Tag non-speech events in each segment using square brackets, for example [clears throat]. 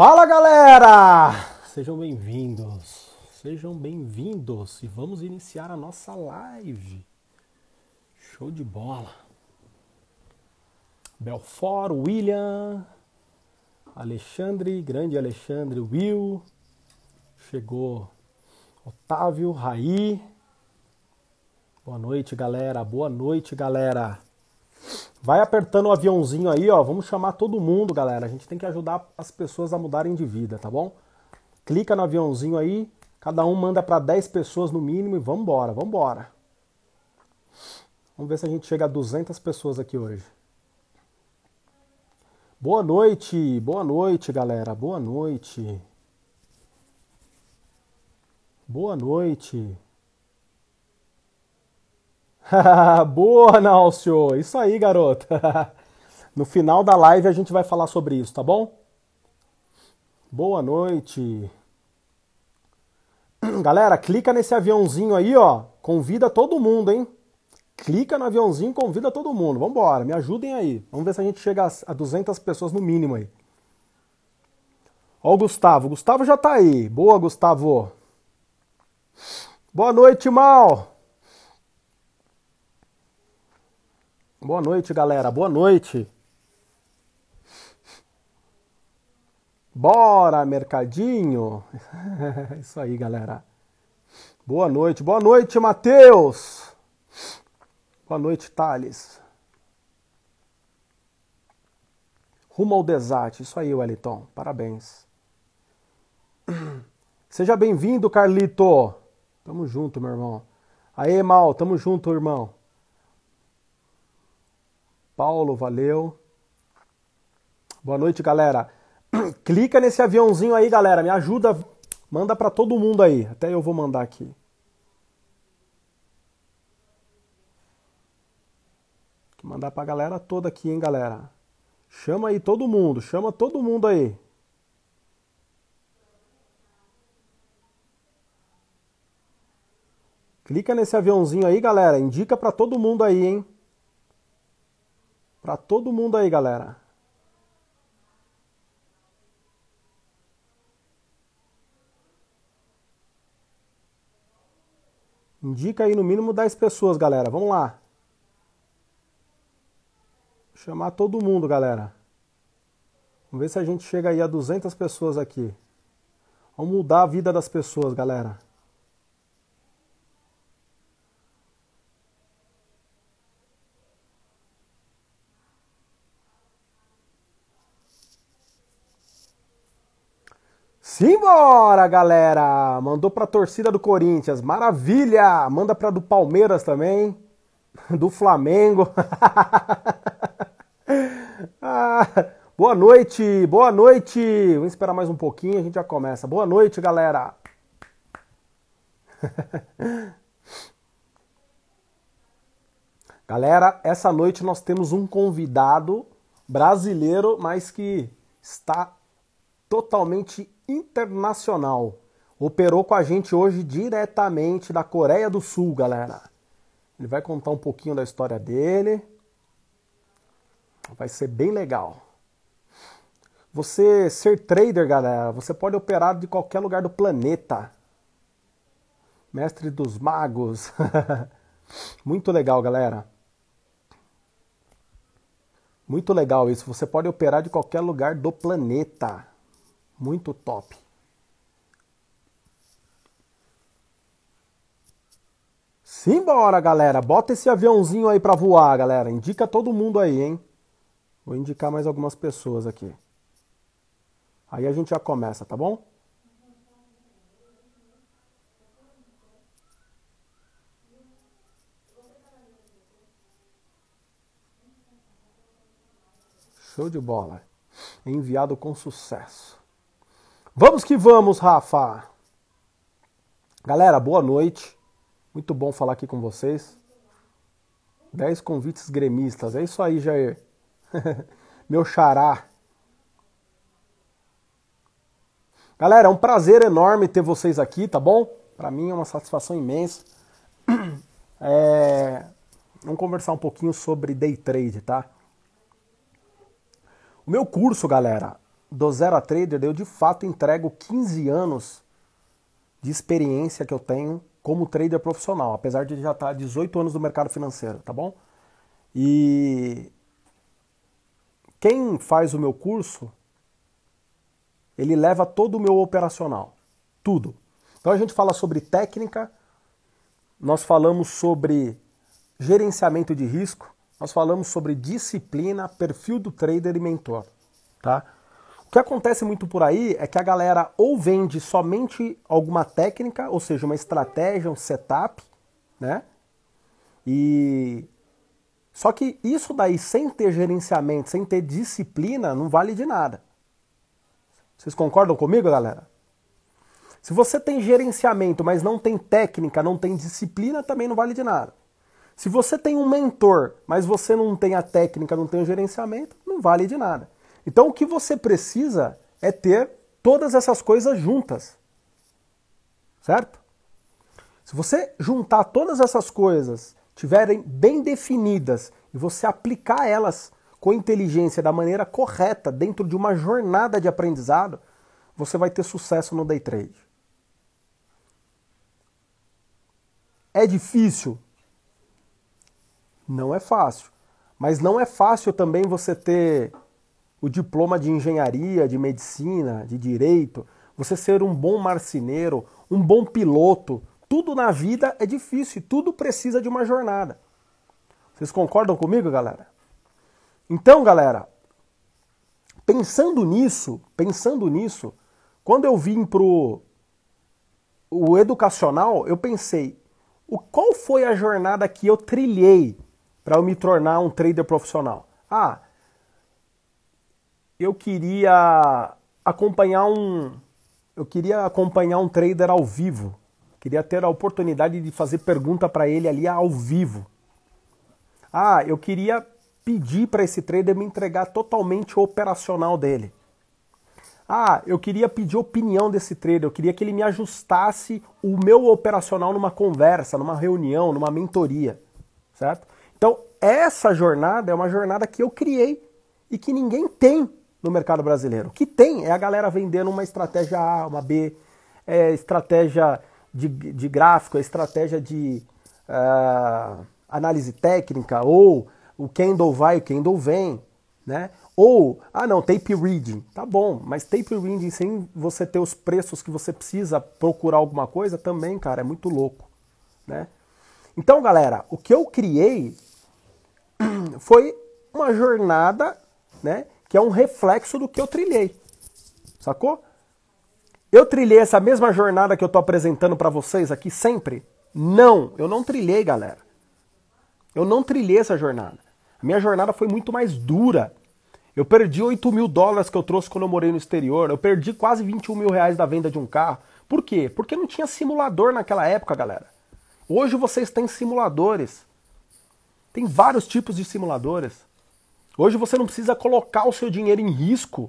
Fala galera! Sejam bem-vindos, sejam bem-vindos e vamos iniciar a nossa live. Show de bola! Belfort, William, Alexandre, grande Alexandre, Will, chegou Otávio, Raí. Boa noite, galera. Boa noite, galera. Vai apertando o aviãozinho aí, ó. Vamos chamar todo mundo, galera. A gente tem que ajudar as pessoas a mudarem de vida, tá bom? Clica no aviãozinho aí. Cada um manda para 10 pessoas no mínimo e vambora, vambora. Vamos ver se a gente chega a 200 pessoas aqui hoje. Boa noite, boa noite, galera. Boa noite. Boa noite. [laughs] Boa, Nálcio! Isso aí, garota! [laughs] No final da live a gente vai falar sobre isso, tá bom? Boa noite! [clears throat] Galera, clica nesse aviãozinho aí, ó. Convida todo mundo, hein? Clica no aviãozinho, convida todo mundo. Vambora, me ajudem aí. Vamos ver se a gente chega a 200 pessoas no mínimo aí. Ó o Gustavo. O Gustavo já tá aí. Boa, Gustavo. Boa noite, Mal. Boa noite, galera. Boa noite. Bora, mercadinho. [laughs] Isso aí, galera. Boa noite. Boa noite, Matheus. Boa noite, Thales. Rumo ao desate. Isso aí, Wellington. Parabéns. [clears throat] Seja bem-vindo, Carlito. Tamo junto, meu irmão. Aê, Mal. Tamo junto, irmão. Paulo, valeu. Boa noite, galera. [clears throat] Clica nesse aviãozinho aí, galera. Me ajuda. Manda para todo mundo aí. Até eu vou mandar aqui. Vou mandar pra galera toda aqui, hein, galera. Chama aí todo mundo. Chama todo mundo aí. Clica nesse aviãozinho aí, galera. Indica para todo mundo aí, hein? Para todo mundo aí, galera. Indica aí no mínimo 10 pessoas, galera. Vamos lá. Vou chamar todo mundo, galera. Vamos ver se a gente chega aí a 200 pessoas aqui. Vamos mudar a vida das pessoas, galera. Simbora, galera! Mandou pra torcida do Corinthians, maravilha! Manda pra do Palmeiras também, do Flamengo. [laughs] ah, boa noite, boa noite! Vamos esperar mais um pouquinho, a gente já começa. Boa noite, galera! [laughs] galera, essa noite nós temos um convidado brasileiro, mas que está totalmente internacional. Operou com a gente hoje diretamente da Coreia do Sul, galera. Ele vai contar um pouquinho da história dele. Vai ser bem legal. Você ser trader, galera, você pode operar de qualquer lugar do planeta. Mestre dos magos. [laughs] Muito legal, galera. Muito legal isso. Você pode operar de qualquer lugar do planeta. Muito top. Simbora, galera. Bota esse aviãozinho aí pra voar, galera. Indica todo mundo aí, hein? Vou indicar mais algumas pessoas aqui. Aí a gente já começa, tá bom? Show de bola. Enviado com sucesso. Vamos que vamos, Rafa! Galera, boa noite. Muito bom falar aqui com vocês. 10 convites gremistas. É isso aí, Jair. [laughs] Meu xará. Galera, é um prazer enorme ter vocês aqui, tá bom? Para mim é uma satisfação imensa. [clears throat] É... Vamos conversar um pouquinho sobre day trade, tá? O meu curso, galera, do Zero a Trader, eu de fato entrego 15 anos de experiência que eu tenho como trader profissional, apesar de já estar 18 anos no mercado financeiro, tá bom? E quem faz o meu curso, ele leva todo o meu operacional, tudo. Então a gente fala sobre técnica, nós falamos sobre gerenciamento de risco, nós falamos sobre disciplina, perfil do trader e mentor, tá? O que acontece muito por aí é que a galera ou vende somente alguma técnica, ou seja, uma estratégia, um setup, né? E só que isso daí sem ter gerenciamento, sem ter disciplina, não vale de nada. Vocês concordam comigo, galera? Se você tem gerenciamento, mas não tem técnica, não tem disciplina, também não vale de nada. Se você tem um mentor, mas você não tem a técnica, não tem o gerenciamento, não vale de nada. Então o que você precisa é ter todas essas coisas juntas. Certo? Se você juntar todas essas coisas, tiverem bem definidas e você aplicar elas com inteligência da maneira correta dentro de uma jornada de aprendizado, você vai ter sucesso no day trade. É difícil? Não é fácil. Mas não é fácil também você ter o diploma de engenharia, de medicina, de direito, você ser um bom marceneiro, um bom piloto. Tudo na vida é difícil, tudo precisa de uma jornada. Vocês concordam comigo, galera? Então, galera, pensando nisso, pensando nisso, quando eu vim pro o educacional, eu pensei, o qual foi a jornada que eu trilhei para eu me tornar um trader profissional? Ah, eu queria acompanhar um eu queria acompanhar um trader ao vivo. Queria ter a oportunidade de fazer pergunta para ele ali ao vivo. Ah, eu queria pedir para esse trader me entregar totalmente o operacional dele. Ah, eu queria pedir opinião desse trader, eu queria que ele me ajustasse o meu operacional numa conversa, numa reunião, numa mentoria, certo? Então, essa jornada é uma jornada que eu criei e que ninguém tem no mercado brasileiro. O que tem é a galera vendendo uma estratégia A, uma B, é estratégia de, de gráfico, é estratégia de uh, análise técnica, ou o candle vai, o candle vem, né? Ou, ah não, tape reading, tá bom, mas tape reading sem você ter os preços que você precisa procurar alguma coisa também, cara, é muito louco, né? Então, galera, o que eu criei [clears throat] foi uma jornada, né? Que é um reflexo do que eu trilhei. Sacou? Eu trilhei essa mesma jornada que eu estou apresentando para vocês aqui sempre? Não, eu não trilhei, galera. Eu não trilhei essa jornada. A minha jornada foi muito mais dura. Eu perdi 8 mil dólares que eu trouxe quando eu morei no exterior. Eu perdi quase 21 mil reais da venda de um carro. Por quê? Porque não tinha simulador naquela época, galera. Hoje vocês têm simuladores. Tem vários tipos de simuladores. Hoje você não precisa colocar o seu dinheiro em risco,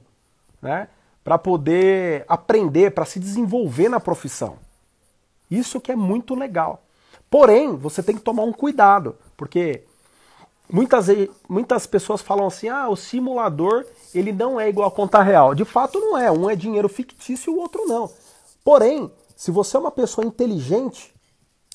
né, para poder aprender, para se desenvolver na profissão. Isso que é muito legal. Porém, você tem que tomar um cuidado, porque muitas, muitas pessoas falam assim: "Ah, o simulador, ele não é igual a conta real". De fato não é, um é dinheiro fictício e o outro não. Porém, se você é uma pessoa inteligente,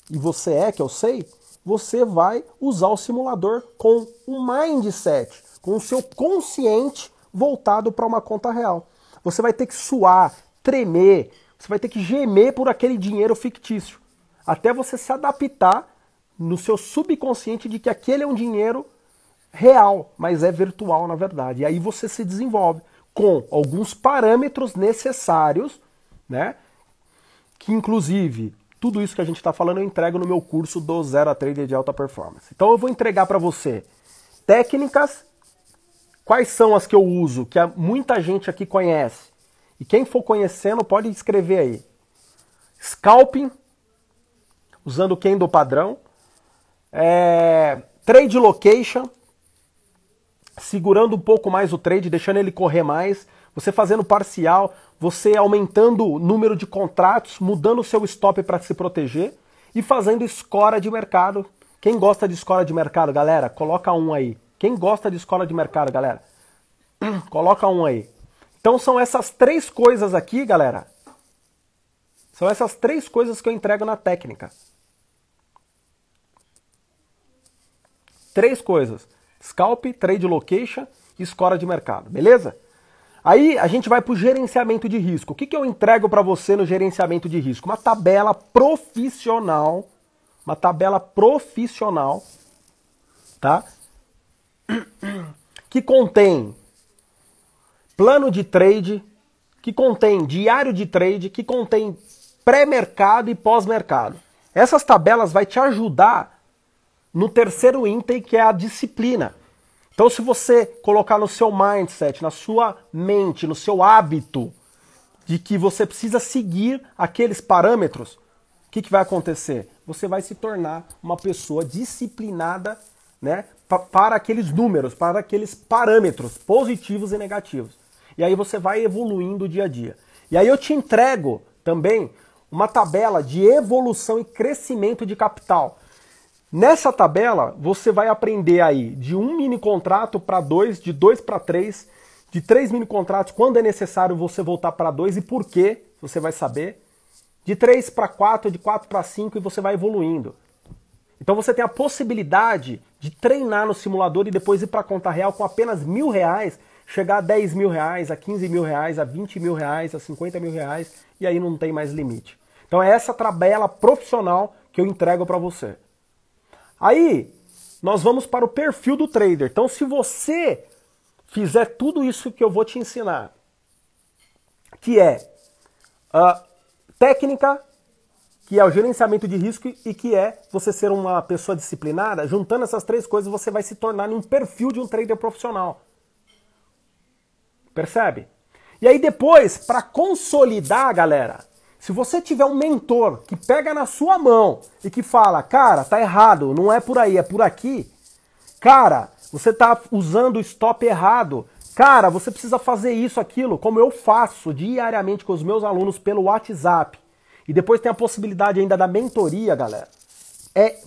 e você é, que eu sei, você vai usar o simulador com um mindset, com o seu consciente voltado para uma conta real. Você vai ter que suar, tremer, você vai ter que gemer por aquele dinheiro fictício, até você se adaptar no seu subconsciente de que aquele é um dinheiro real, mas é virtual na verdade. E aí você se desenvolve com alguns parâmetros necessários, né? Que inclusive tudo isso que a gente está falando eu entrego no meu curso do Zero a Trader de Alta Performance. Então eu vou entregar para você técnicas Quais são as que eu uso, que muita gente aqui conhece? E quem for conhecendo pode escrever aí. Scalping, usando o candle padrão. É, trade location, segurando um pouco mais o trade, deixando ele correr mais. Você fazendo parcial, você aumentando o número de contratos, mudando o seu stop para se proteger e fazendo escora de mercado. Quem gosta de escora de mercado, galera, coloca um aí. Quem gosta de escola de mercado, galera? [clears throat] Coloca um aí. Então são essas três coisas aqui, galera. São essas três coisas que eu entrego na técnica. Três coisas: scalp, trade location e escora de mercado, beleza? Aí a gente vai para o gerenciamento de risco. O que, que eu entrego para você no gerenciamento de risco? Uma tabela profissional, uma tabela profissional, tá? Que contém plano de trade, que contém diário de trade, que contém pré-mercado e pós-mercado. Essas tabelas vai te ajudar no terceiro item, que é a disciplina. Então, se você colocar no seu mindset, na sua mente, no seu hábito, de que você precisa seguir aqueles parâmetros, o que, que vai acontecer? Você vai se tornar uma pessoa disciplinada né, para aqueles números, para aqueles parâmetros positivos e negativos. E aí você vai evoluindo dia a dia. E aí eu te entrego também uma tabela de evolução e crescimento de capital. Nessa tabela, você vai aprender aí de um mini contrato para dois, de dois para três, de três mini contratos, quando é necessário você voltar para dois e por quê, você vai saber. De três para quatro, de quatro para cinco e você vai evoluindo. Então você tem a possibilidade de treinar no simulador e depois ir para a conta real com apenas mil reais, chegar a 10 mil reais, a 15 mil reais, a 20 mil reais, a 50 mil reais e aí não tem mais limite. Então é essa tabela profissional que eu entrego para você. Aí, nós vamos para o perfil do trader. Então, se você fizer tudo isso que eu vou te ensinar, que é a técnica, que é o gerenciamento de risco e que é você ser uma pessoa disciplinada, juntando essas três coisas, você vai se tornar um perfil de um trader profissional. Percebe? E aí depois, para consolidar, galera, se você tiver um mentor que pega na sua mão e que fala, cara, tá errado, não é por aí, é por aqui. Cara, você tá usando o stop errado. Cara, você precisa fazer isso, aquilo, como eu faço diariamente com os meus alunos pelo WhatsApp. E depois tem a possibilidade ainda da mentoria, galera. É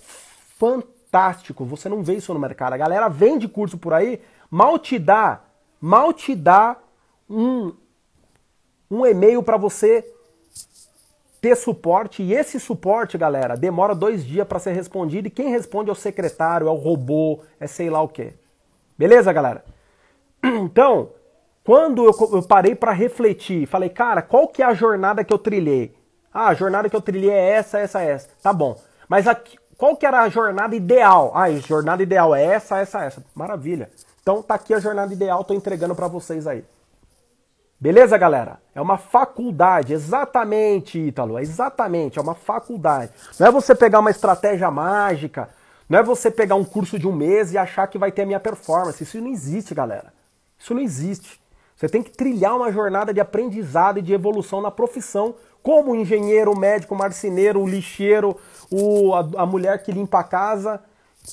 fantástico. Você não vê isso no mercado. A galera vende curso por aí, mal te dá, mal te dá um, um e-mail para você ter suporte e esse suporte, galera, demora dois dias para ser respondido e quem responde é o secretário, é o robô, é sei lá o que. Beleza, galera? Então, quando eu, eu parei para refletir, falei, cara, qual que é a jornada que eu trilhei? Ah, a jornada que eu trilhei é essa, essa, essa. Tá bom. Mas aqui, qual que era a jornada ideal? Ah, a jornada ideal é essa, essa, essa. Maravilha. Então tá aqui a jornada ideal, tô entregando para vocês aí. Beleza, galera? É uma faculdade, exatamente, Ítalo, é exatamente, é uma faculdade. Não é você pegar uma estratégia mágica, não é você pegar um curso de um mês e achar que vai ter a minha performance. Isso não existe, galera. Isso não existe. Você tem que trilhar uma jornada de aprendizado e de evolução na profissão, como engenheiro, médico, marceneiro, lixeiro, o, a, a mulher que limpa a casa,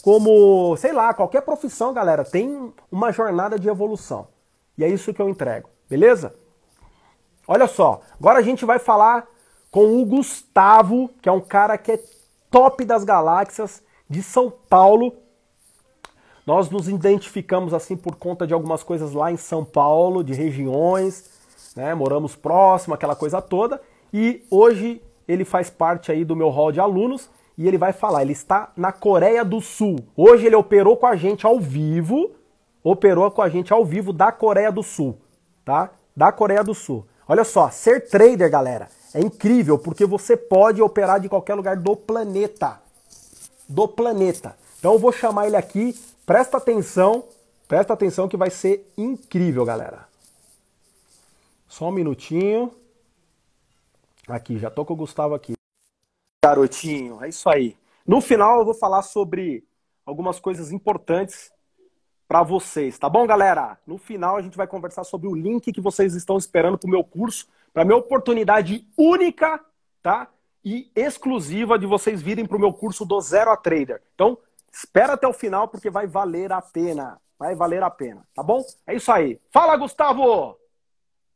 como, sei lá, qualquer profissão, galera, tem uma jornada de evolução. E é isso que eu entrego. Beleza? Olha só, agora a gente vai falar com o Gustavo, que é um cara que é top das galáxias de São Paulo. Nós nos identificamos assim por conta de algumas coisas lá em São Paulo, de regiões, né? Moramos próximo, aquela coisa toda. E hoje ele faz parte aí do meu hall de alunos e ele vai falar. Ele está na Coreia do Sul. Hoje ele operou com a gente ao vivo, operou com a gente ao vivo da Coreia do Sul tá? Da Coreia do Sul. Olha só, ser trader, galera, é incrível porque você pode operar de qualquer lugar do planeta. Do planeta. Então eu vou chamar ele aqui, presta atenção, presta atenção que vai ser incrível, galera. Só um minutinho. Aqui, já tô com o Gustavo aqui. Garotinho, é isso aí. No final eu vou falar sobre algumas coisas importantes para vocês, tá bom, galera? No final a gente vai conversar sobre o link que vocês estão esperando para o meu curso, para minha oportunidade única, tá? E exclusiva de vocês virem para o meu curso do Zero a Trader. Então, espera até o final porque vai valer a pena. Vai valer a pena, tá bom? É isso aí. Fala, Gustavo!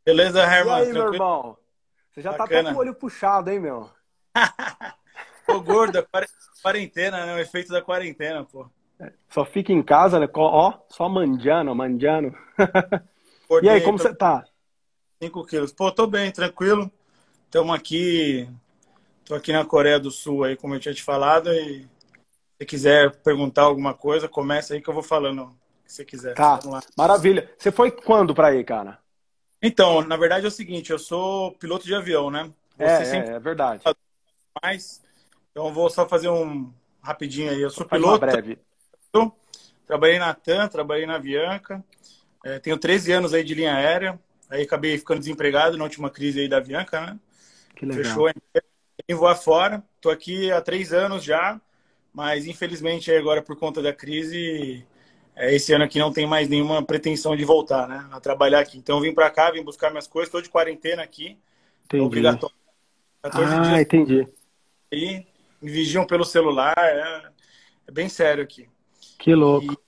Beleza, Herman? E aí, meu irmão? Você já Bacana. tá até com o olho puxado, hein, meu? [laughs] Tô gordo, quarentena, né? O efeito da quarentena, pô. Só fica em casa, né? Ó, só mandiano, mandiano. [laughs] e aí, como você tá? 5 quilos. Pô, tô bem, tranquilo. Estamos aqui. Tô aqui na Coreia do Sul aí, como eu tinha te falado. E se quiser perguntar alguma coisa, começa aí que eu vou falando você quiser. Tá, maravilha. Você foi quando para aí, cara? Então, na verdade é o seguinte, eu sou piloto de avião, né? Você é, sempre... é verdade. Mas, então vou só fazer um rapidinho aí. Eu sou Faz piloto. breve. Trabalhei na TAM, trabalhei na Avianca. É, tenho 13 anos aí de linha aérea. Aí acabei ficando desempregado na última crise aí da Avianca, né? Que legal. Fechou em voar fora. Tô aqui há três anos já, mas infelizmente agora por conta da crise, é, esse ano aqui não tem mais nenhuma pretensão de voltar, né? A trabalhar aqui. Então vim para cá, vim buscar minhas coisas. Estou de quarentena aqui. Entendi. Obrigatório. 14 ah, dias. entendi. E me vigiam pelo celular. É, é bem sério aqui. Que louco.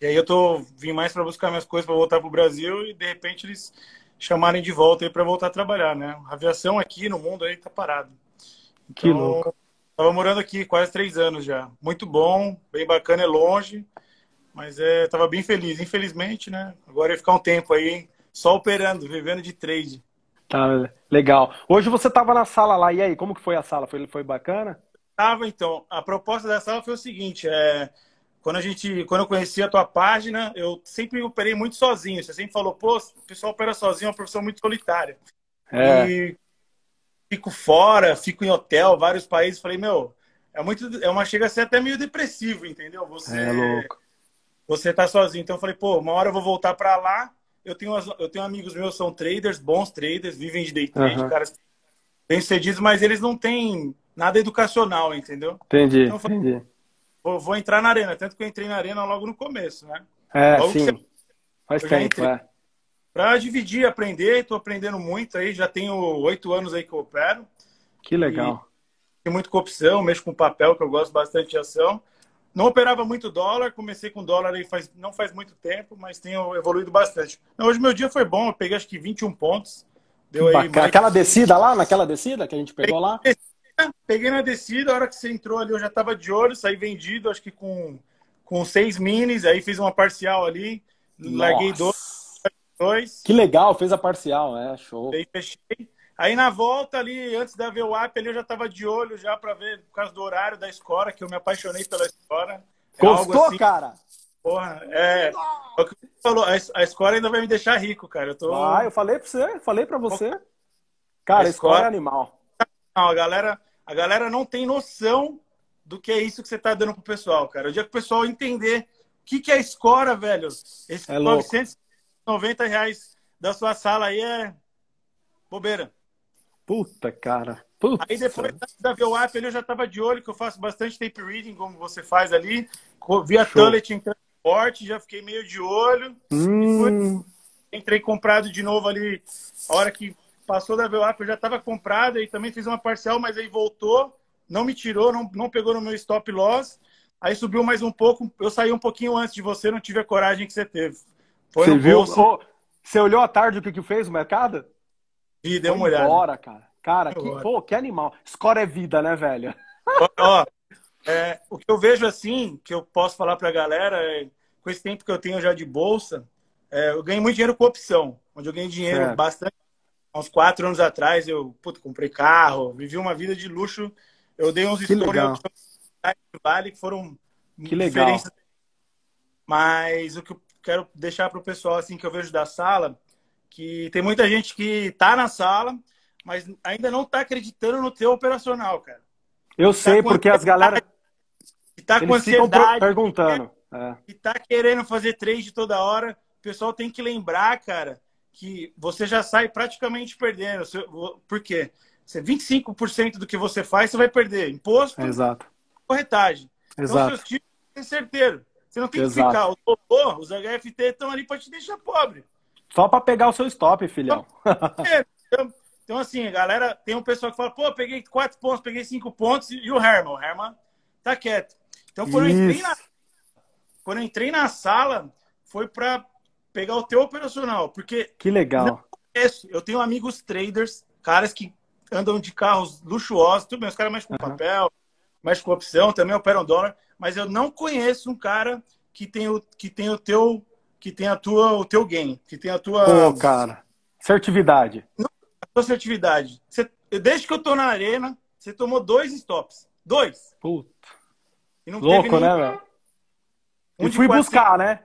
E, e aí eu tô vim mais para buscar minhas coisas para voltar pro Brasil e de repente eles chamarem de volta aí para voltar a trabalhar, né? A aviação aqui no mundo aí tá parado. Então, que louco. Tava morando aqui quase três anos já. Muito bom, bem bacana, é longe, mas é, tava bem feliz. Infelizmente, né? Agora ia ficar um tempo aí só operando, vivendo de trade. Tá, legal. Hoje você tava na sala lá, e aí, como que foi a sala? Foi, foi bacana? Tava, então. A proposta da sala foi o seguinte, é quando a gente, quando eu conheci a tua página, eu sempre operei muito sozinho. Você sempre falou, pô, o pessoal opera sozinho, é uma profissão muito solitária. É. E fico fora, fico em hotel, vários países. Falei, meu, é muito, é uma chega a ser até meio depressivo, entendeu? Você, é louco. Você tá sozinho. Então eu falei, pô, uma hora eu vou voltar para lá. Eu tenho, eu tenho amigos meus são traders, bons traders, vivem de day trade, uhum. caras bem sucedidos, mas eles não têm nada educacional, entendeu? Entendi. Então, eu falei, entendi vou, vou, entrar na arena. Tanto que eu entrei na arena logo no começo, né? É, logo sim. Você... Faz tempo, é. Pra dividir, aprender, estou aprendendo muito aí. Já tenho oito anos aí que eu opero. Que legal. Tem muito com opção, mexo com papel, que eu gosto bastante de ação. Não operava muito dólar, comecei com dólar aí faz, não faz muito tempo, mas tenho evoluído bastante. Não, hoje meu dia foi bom, eu peguei acho que 21 pontos. Deu aí mais... Aquela descida lá, naquela descida que a gente pegou lá? peguei na descida, a hora que você entrou ali eu já tava de olho, saí vendido, acho que com, com seis minis, aí fiz uma parcial ali, Nossa. larguei dois, dois. Que legal, fez a parcial, é, show. Aí fechei. Aí na volta ali, antes da VWAP, ali eu já tava de olho já para ver, por causa do horário da escola, que eu me apaixonei pela escola. É Gostou, assim, cara? Porra, é. é o que você falou, a escola ainda vai me deixar rico, cara. Eu tô... Ah, eu falei pra você, falei pra você. Cara, a escola é animal. Não, a galera, a galera não tem noção do que é isso que você está dando pro pessoal, cara. O dia que o pessoal entender o que, que é escora, velho, esses é 990 reais da sua sala aí é bobeira. Puta, cara. Puta. Aí depois da VWAP ali eu já tava de olho, que eu faço bastante tape reading, como você faz ali. Via Tullet em transporte, já fiquei meio de olho. Hum. Entrei comprado de novo ali, a hora que passou da VWAP, eu já estava comprada e também fiz uma parcial, mas aí voltou, não me tirou, não, não pegou no meu stop loss. Aí subiu mais um pouco, eu saí um pouquinho antes de você, não tive a coragem que você teve. Foi você viu? Oh, você olhou à tarde o que, que fez o mercado? Vi, deu uma olhada. Embora, cara. Cara, que, pô, que animal. Score é vida, né, velho? Ó, é, o que eu vejo assim, que eu posso falar pra galera, é, com esse tempo que eu tenho já de bolsa, é, eu ganhei muito dinheiro com opção, onde eu ganhei dinheiro certo. bastante há uns quatro anos atrás, eu puto, comprei carro, vivi uma vida de luxo. Eu dei uns stories vale que foram que legal. Mas o que eu quero deixar para o pessoal, assim, que eu vejo da sala, que tem muita gente que tá na sala, mas ainda não tá acreditando no teu operacional, cara. Eu tá sei, porque as galera... Que tá com ansiedade. perguntando. É. Que tá querendo fazer trade toda hora. O pessoal tem que lembrar, cara, que você já sai praticamente perdendo. Por quê? Você, 25% do que você faz, você vai perder. Imposto, Exato. corretagem. Então, Exato. Então, seus títulos têm certeiro. Você não tem Exato. que ficar. O os HFT estão ali para te deixar pobre. Só para pegar o seu stop, filhão. É, então, então, assim, a galera, tem um pessoal que fala, pô, peguei quatro pontos, peguei cinco pontos, e o Herman, o Herman tá quieto. Então, quando eu entrei na, quando eu entrei na sala, foi para pegar o teu operacional, porque que legal. Conheço, eu tenho amigos traders, caras que andam de carros luxuosos, tudo bem, os caras mexem com uhum. papel, mexem com opção, também operam dólar, mas eu não conheço um cara que tem o que tem o teu que tem a tua o teu game, que tem a tua Pô, cara. Certividade. Não, assertividade. Você, desde que eu tô na arena, você tomou dois stops. Dois. Puta. Louco, né, velho? Um e fui 400, buscar, né?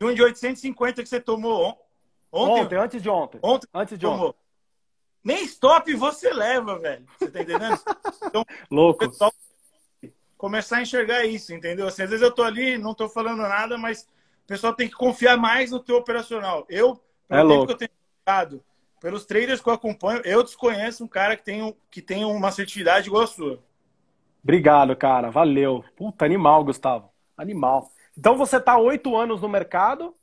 E um de 850 que você tomou ontem. Ontem, antes de ontem. Ontem, antes de tomou. ontem. Nem stop você leva, velho. Você tá entendendo? [laughs] Então, Louco. começar a enxergar isso, entendeu? Assim, às vezes eu tô ali, não tô falando nada, mas o pessoal tem que confiar mais no teu operacional. Eu, pelo é tempo louco. que eu tenho pelos traders que eu acompanho, eu desconheço um cara que tem, que tem uma assertividade igual a sua. Obrigado, cara. Valeu. Puta, animal, Gustavo. Animal. Então você tá oito anos no mercado?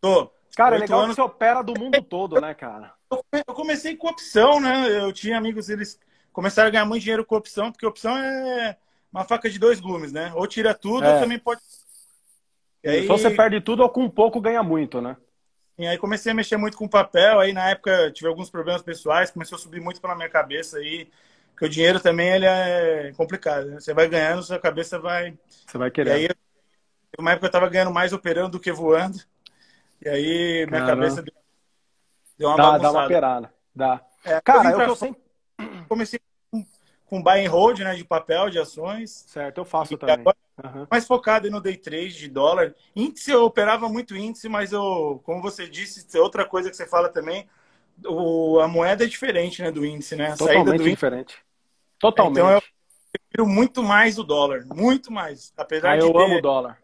Tô. Cara, é legal anos... que você opera do mundo todo, né, cara? Eu comecei com opção, né? Eu tinha amigos, eles começaram a ganhar muito dinheiro com opção, porque opção é uma faca de dois gumes, né? Ou tira tudo, é. ou também pode. E aí... Então você perde tudo ou com pouco ganha muito, né? E aí comecei a mexer muito com papel, aí na época tive alguns problemas pessoais, começou a subir muito pela minha cabeça aí, que o dinheiro também ele é complicado, né? Você vai ganhando, sua cabeça vai... Você vai querer. E aí, uma época eu tava ganhando mais operando do que voando, e aí minha Caramba. cabeça deu uma dá, bagunçada. Dá uma perada, dá. É, Cara, eu, eu sempre... Comecei com buy and hold, né, de papel, de ações. Certo, eu faço também. Agora, uhum. Mais focado no day trade de dólar. Índice, eu operava muito índice, mas eu, como você disse, é outra coisa que você fala também, o, a moeda é diferente, né, do índice, né? A Totalmente diferente. Totalmente. Então eu prefiro muito mais o dólar, muito mais. Apesar ah, de eu amo o dólar.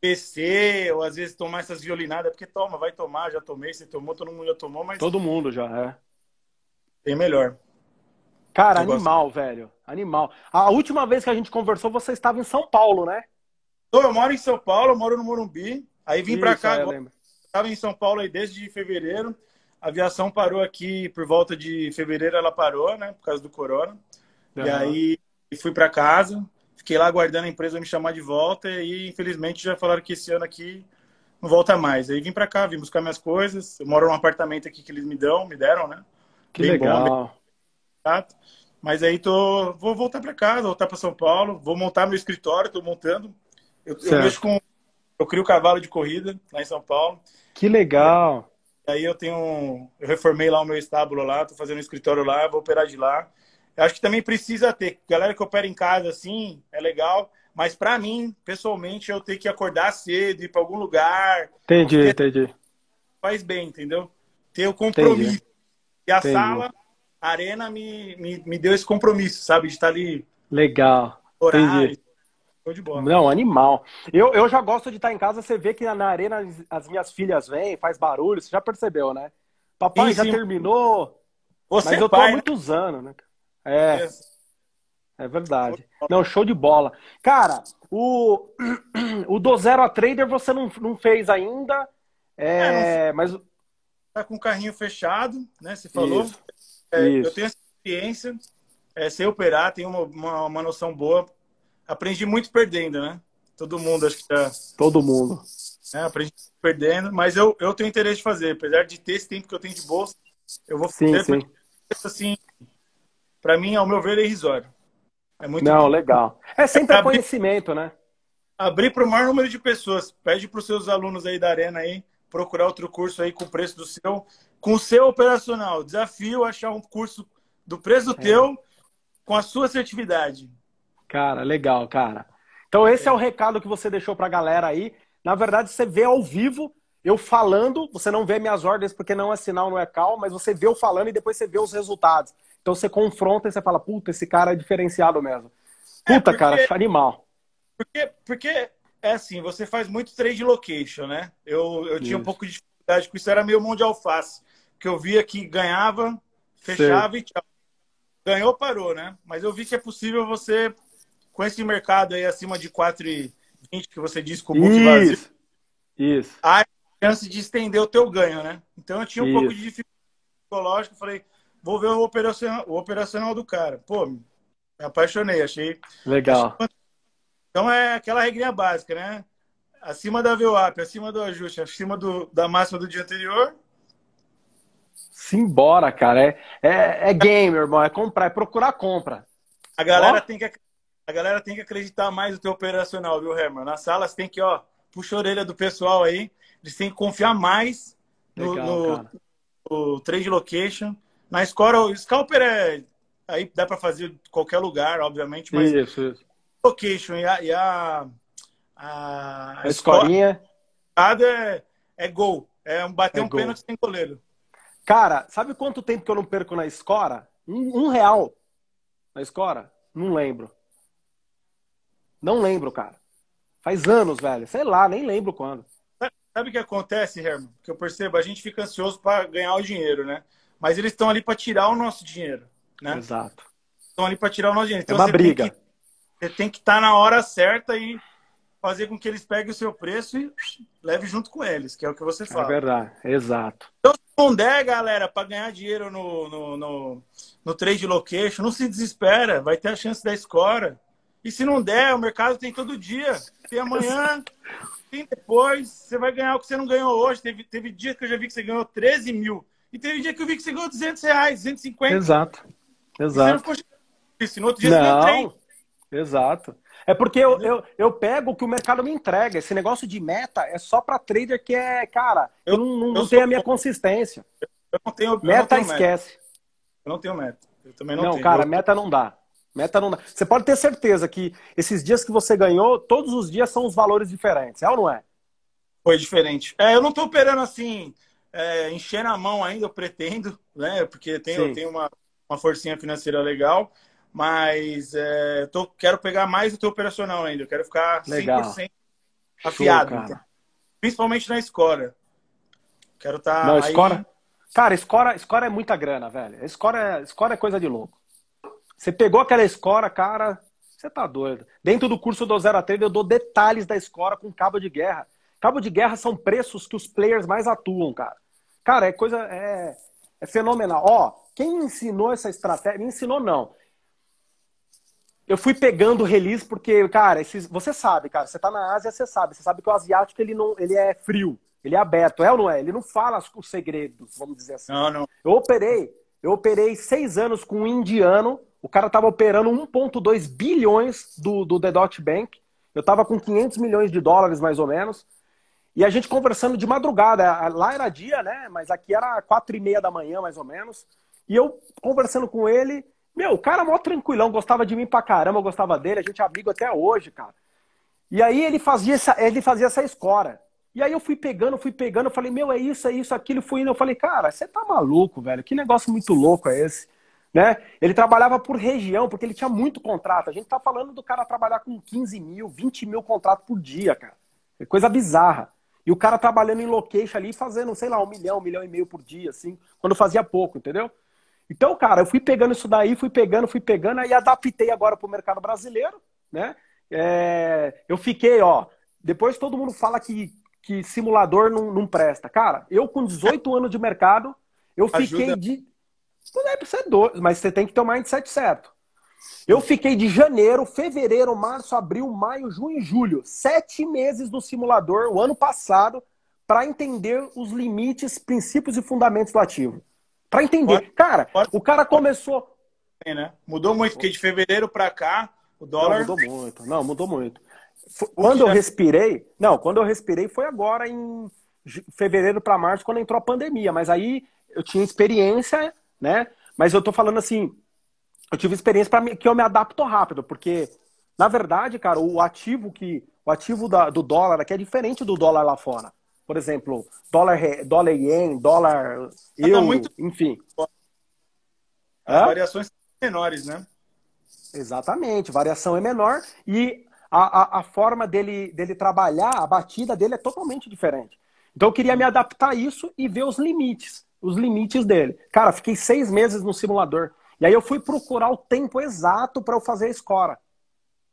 PC, ou às vezes tomar essas violinadas, porque toma, vai tomar, já tomei, você tomou, todo mundo já tomou, mas. Todo mundo já, é. Bem melhor. Cara, eu animal, gosto. velho. Animal. A última vez que a gente conversou, você estava em São Paulo, né? Eu moro em São Paulo, moro no Morumbi. Aí vim para cá. É, Estava em São Paulo aí desde fevereiro. A aviação parou aqui por volta de fevereiro, ela parou, né? Por causa do corona. Uhum. E aí fui para casa. Fiquei lá aguardando a empresa me chamar de volta. E infelizmente já falaram que esse ano aqui não volta mais. Aí vim para cá, vim buscar minhas coisas. Eu moro num apartamento aqui que eles me dão, me deram, né? Que Bem legal. Bom, mas aí tô, vou voltar para casa, voltar para São Paulo, vou montar meu escritório, estou montando. Eu, eu mexo com, eu crio cavalo de corrida lá em São Paulo. Que legal. Aí eu tenho, eu reformei lá o meu estábulo lá, tô fazendo um escritório lá, vou operar de lá. Eu acho que também precisa ter, galera que opera em casa assim, é legal. Mas para mim, pessoalmente, eu tenho que acordar cedo, ir para algum lugar. Entendi, entendi. Faz bem, entendeu? Ter o compromisso. Entendi. E a entendi. sala, a arena me, me, me deu esse compromisso, sabe? De estar ali. Legal. Horário. De bola. Não, animal. Eu, eu já gosto de estar em casa, você vê que na arena as minhas filhas vêm, faz barulho, você já percebeu, né? Papai sim, já sim. terminou. Você mas eu tô pai, há né? muitos né? anos, né? É. É verdade. Não, show de bola. Cara, o, [clears throat] o do Zero a Trader você não, não fez ainda. É, é mas. Tá com o carrinho fechado, né? Você falou. Isso. É, eu tenho essa experiência, é, sei operar, tenho uma, uma, uma, noção boa. Aprendi muito perdendo, né? Todo mundo, acho que já. Todo mundo. É, aprendi perdendo, mas eu, eu tenho interesse de fazer. Apesar de ter esse tempo que eu tenho de bolsa, eu vou fazer. Sim, sim. Assim, para mim, ao meu ver, é irrisório. É muito Não, legal. É sempre abrir, conhecimento, né? Abrir para o maior número de pessoas. Pede para os seus alunos aí da Arena aí procurar outro curso aí com o preço do seu com o seu operacional. Desafio achar um curso do preço é. teu com a sua assertividade. Cara, legal, cara. Então esse é, é o recado que você deixou para a galera aí. Na verdade, você vê ao vivo eu falando, você não vê minhas ordens porque não é sinal, não é cal, mas você vê eu falando e depois você vê os resultados. Então você confronta e você fala, puta, esse cara é diferenciado mesmo. É, puta, é porque, cara, animal. Porque, porque é assim, você faz muito trade location, né? Eu, eu tinha um pouco de dificuldade com isso, era meio mão de alface que eu via que ganhava, fechava e tchau. Ganhou, parou, né? Mas eu vi que é possível você, com esse mercado aí acima de 4,20 que você disse com o book vazio, Isso. há chance de estender o teu ganho, né? Então eu tinha um Isso. pouco de dificuldade psicológica, falei, vou ver o operacional, o operacional do cara. Pô, me apaixonei, achei. Legal. Então é aquela regrinha básica, né? Acima da VWAP, acima do ajuste, acima do, da máxima do dia anterior, Simbora, cara. É, é, é game, irmão. É comprar, é procurar compra. A galera, tem que, a galera tem que acreditar mais no teu operacional, viu, Herman? Na sala você tem que, ó, puxa a orelha do pessoal aí. Eles têm que confiar mais no, Legal, no, no trade location. Na escola, o scalper é. Aí dá para fazer qualquer lugar, obviamente, mas. Isso, isso. Location e a. E a, a, a escolinha. É, é gol. É um bater é um gol. pênalti sem goleiro. Cara, sabe quanto tempo que eu não perco na escola? Um, um real na escola? Não lembro. Não lembro, cara. Faz anos, velho. Sei lá, nem lembro quando. Sabe o que acontece, Herman? Que eu percebo, a gente fica ansioso para ganhar o dinheiro, né? Mas eles estão ali para tirar o nosso dinheiro, né? Exato. Estão ali para tirar o nosso dinheiro. Então, é uma briga. Tem que, você tem que estar tá na hora certa e fazer com que eles peguem o seu preço e leve junto com eles, que é o que você fala. É verdade, exato. Então, não der, galera, para ganhar dinheiro no, no, no, no trade location, não se desespera, vai ter a chance da escora. E se não der, o mercado tem todo dia. Tem amanhã, tem depois. Você vai ganhar o que você não ganhou hoje. Teve, teve dia que eu já vi que você ganhou 13 mil. E teve dia que eu vi que você ganhou 200 reais, 250. Exato. Exato. E você não isso. No outro dia não, você ganhou 3. Exato. É porque eu, eu, eu pego o que o mercado me entrega. Esse negócio de meta é só para trader que é, cara, eu, eu não, não, não tenho a minha consistência. Eu não tenho. Meta não tenho esquece. Meta. Eu não tenho meta. Eu também não, não tenho. cara, meta não dá. Meta não dá. Você pode ter certeza que esses dias que você ganhou, todos os dias são os valores diferentes, é ou não é? Foi diferente. É, eu não estou operando assim, é, encher a mão ainda, eu pretendo, né? Porque tenho, eu tenho uma, uma forcinha financeira legal, mas é, tô, quero pegar mais do teu operacional ainda. Eu quero ficar legal. 100% afiado. Show, cara. Principalmente na escora. Quero estar. Tá não, escora. Cara, escora, escora é muita grana, velho. Escora, escora é coisa de louco. Você pegou aquela escora, cara, você tá doido. Dentro do curso do Zero a Trader, eu dou detalhes da escora com cabo de guerra. Cabo de guerra são preços que os players mais atuam, cara. Cara, é coisa. É, é fenomenal. Ó, quem ensinou essa estratégia. Me ensinou, não. Eu fui pegando release porque, cara, esses, você sabe, cara, você tá na Ásia, você sabe. Você sabe que o asiático ele, não, ele é frio, ele é aberto, é ou não é? Ele não fala os segredos, vamos dizer assim. Não, não. Eu operei, eu operei seis anos com um indiano o cara estava operando 1,2 bilhões do, do The Dot Bank. Eu estava com 500 milhões de dólares, mais ou menos. E a gente conversando de madrugada. Lá era dia, né? Mas aqui era quatro e meia da manhã, mais ou menos. E eu conversando com ele. Meu, o cara mó tranquilão, gostava de mim pra caramba, gostava dele. A gente é amigo até hoje, cara. E aí ele fazia essa, ele fazia essa escora. E aí eu fui pegando, fui pegando. Eu falei, meu, é isso, é isso, aquilo. Fui indo. Eu falei, cara, você tá maluco, velho. Que negócio muito louco é esse? Né? Ele trabalhava por região, porque ele tinha muito contrato. A gente tá falando do cara trabalhar com 15 mil, 20 mil contratos por dia, cara. É coisa bizarra. E o cara trabalhando em location ali, fazendo, sei lá, um milhão, um milhão e meio por dia, assim, quando fazia pouco, entendeu? Então, cara, eu fui pegando isso daí, fui pegando, fui pegando, aí adaptei agora pro mercado brasileiro, né? É, eu fiquei, ó, depois todo mundo fala que, que simulador não, não presta. Cara, eu com 18 [laughs] anos de mercado, eu fiquei Ajuda. de não é ser doido, mas você tem que ter o mindset certo. Eu fiquei de janeiro, fevereiro, março, abril, maio, junho e julho. Sete meses no simulador, o ano passado, para entender os limites, princípios e fundamentos do ativo. Para entender. Cara, o cara começou. Né? Mudou muito, porque de fevereiro para cá, o dólar. Não, mudou muito. Não, mudou muito. Quando eu respirei. Não, quando eu respirei foi agora em fevereiro para março, quando entrou a pandemia. Mas aí eu tinha experiência né? Mas eu tô falando assim, eu tive experiência para que eu me adapto rápido, porque na verdade, cara, o ativo que o ativo da, do dólar aqui é diferente do dólar lá fora. Por exemplo, dólar dólar ien, dólar tá euro, muito... enfim. As variações são menores, né? Exatamente, variação é menor e a, a, a, forma dele, dele trabalhar, a batida dele é totalmente diferente. Então eu queria me adaptar a isso e ver os limites os limites dele. Cara, fiquei seis meses no simulador. E aí eu fui procurar o tempo exato para eu fazer a escora.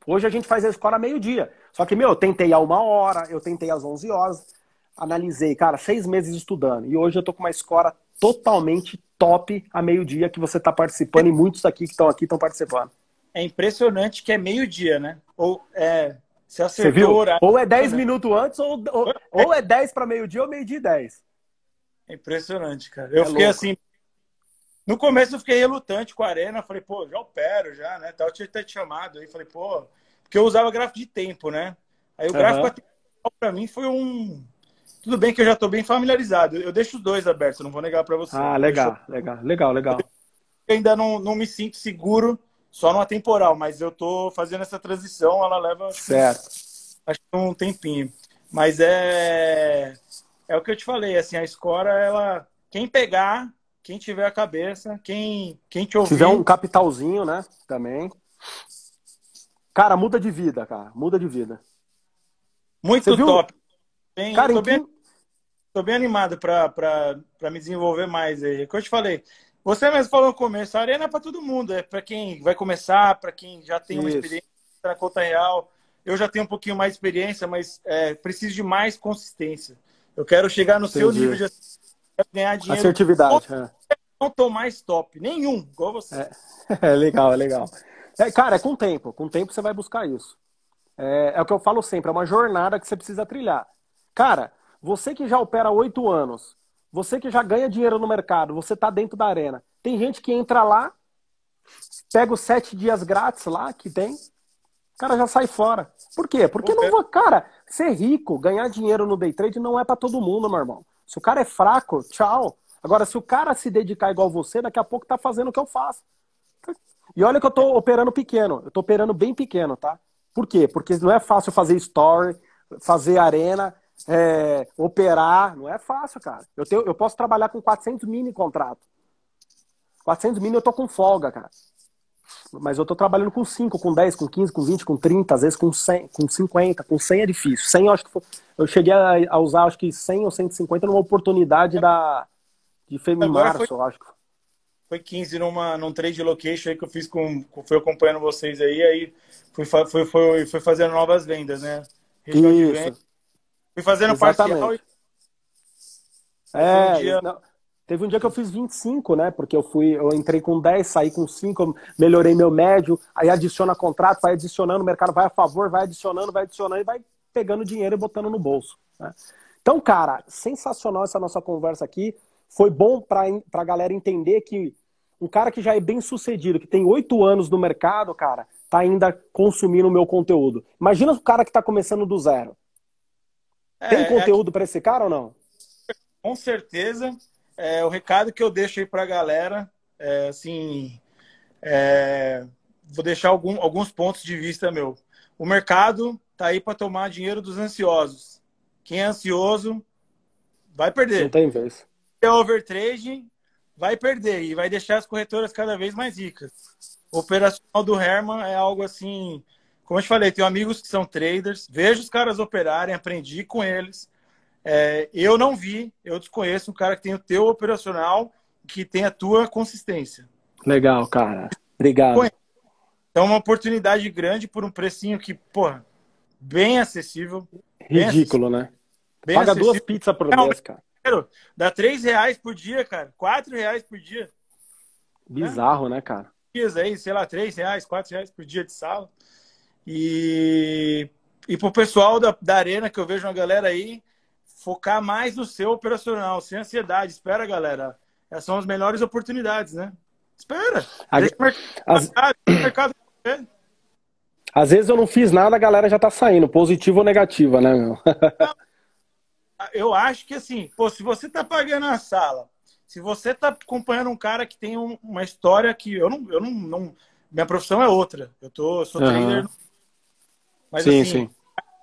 Hoje a gente faz a escora meio-dia. Só que, meu, eu tentei a uma hora, eu tentei às 11 horas, analisei, cara, seis meses estudando. E hoje eu tô com uma escora totalmente top a meio-dia que você está participando e muitos aqui que estão aqui estão participando. É impressionante que é meio-dia, né? Ou é. Você acertou você viu? Ou é 10 minutos antes, ou, ou, ou é 10 para meio-dia ou meio-dia e 10. É impressionante, cara. Eu é fiquei louco. assim. No começo eu fiquei relutante com a arena. Falei, pô, já opero, já, né? Tal, tinha até te chamado aí. Falei, pô, porque eu usava gráfico de tempo, né? Aí o uhum. gráfico para mim foi um. Tudo bem que eu já estou bem familiarizado. Eu deixo os dois abertos, não vou negar para você. Ah, legal, legal, legal, legal. Eu ainda não, não me sinto seguro só numa temporal, mas eu estou fazendo essa transição, ela leva certo. acho que um tempinho. Mas é é o que eu te falei, assim, a escora ela quem pegar, quem tiver a cabeça, quem quem te ouvir, tiver um capitalzinho, né, também. Cara, muda de vida, cara, muda de vida. Muito top. Bem, cara, tô, bem, tô bem animado para me desenvolver mais aí. É que eu te falei, você mesmo falou no começo, a arena é para todo mundo, é para quem vai começar, para quem já tem uma experiência na conta real. Eu já tenho um pouquinho mais de experiência, mas é, preciso de mais consistência. Eu quero chegar no Entendi. seu nível de ganhar dinheiro. Assertividade. É. Não tô mais top, nenhum, igual você. É, [laughs] é legal, é legal. É, cara, é com o tempo. Com o tempo você vai buscar isso. É, é o que eu falo sempre, é uma jornada que você precisa trilhar. Cara, você que já opera oito anos, você que já ganha dinheiro no mercado, você está dentro da arena. Tem gente que entra lá, pega os sete dias grátis lá que tem, o cara já sai fora. Por quê? Porque não vou, cara, ser rico, ganhar dinheiro no day trade não é para todo mundo, meu irmão. Se o cara é fraco, tchau. Agora, se o cara se dedicar igual você, daqui a pouco tá fazendo o que eu faço. E olha que eu tô operando pequeno, eu tô operando bem pequeno, tá? Por quê? Porque não é fácil fazer story, fazer arena, é, operar, não é fácil, cara. Eu, tenho, eu posso trabalhar com 400 mini contrato. 400 mini eu tô com folga, cara. Mas eu tô trabalhando com 5, com 10, com 15, com 20, com 30, às vezes com 100, com 50. Com 100 é difícil. 100 eu acho que foi, eu cheguei a, usar acho que 100 ou 150 numa oportunidade da de Femi Março, eu acho que foi 15 numa, num trade location aí que eu fiz com, fui acompanhando vocês aí, aí fui, fui, fui, fui fazendo novas vendas, né? Região Isso. de venda, Fui fazendo Exatamente. parcial. É, um dia... não, teve um dia que eu fiz 25, né? Porque eu fui, eu entrei com 10, saí com 5, melhorei meu médio, aí adiciona contrato, vai adicionando, o mercado vai a favor, vai adicionando, vai adicionando e vai pegando dinheiro e botando no bolso. Né? Então, cara, sensacional essa nossa conversa aqui. Foi bom para a galera entender que um cara que já é bem sucedido, que tem oito anos no mercado, cara, tá ainda consumindo o meu conteúdo. Imagina o cara que está começando do zero. É, Tem é conteúdo é... para esse cara ou não? Com certeza. É, o recado que eu deixo aí para a galera, é, assim, é, vou deixar algum, alguns pontos de vista meu. O mercado tá aí para tomar dinheiro dos ansiosos. Quem é ansioso vai perder. Não tem vez. Quem é overtrade vai perder e vai deixar as corretoras cada vez mais ricas. O operacional do Herman é algo assim como eu te falei, tenho amigos que são traders, vejo os caras operarem, aprendi com eles. É, eu não vi, eu desconheço um cara que tem o teu operacional, que tem a tua consistência. Legal, cara. Obrigado. Então, uma oportunidade grande por um precinho que, porra, bem acessível. Bem Ridículo, acessível. né? Bem Paga acessível. duas pizzas por mês, cara. Dá três reais por dia, cara. Quatro reais por dia. Bizarro, né, né cara? Dias aí, sei lá, três reais, quatro reais por dia de sala. E, e para o pessoal da, da Arena, que eu vejo uma galera aí, focar mais no seu operacional, sem ansiedade. Espera, galera. Essas são as melhores oportunidades, né? Espera. A, as... mercado Às vezes eu não fiz nada, a galera já tá saindo, positiva ou negativa, né, meu? [laughs] eu acho que assim, pô, se você tá pagando a sala, se você tá acompanhando um cara que tem um, uma história que eu não, eu não, não, minha profissão é outra. Eu tô, eu sou uhum. trader mas sim, assim, sim.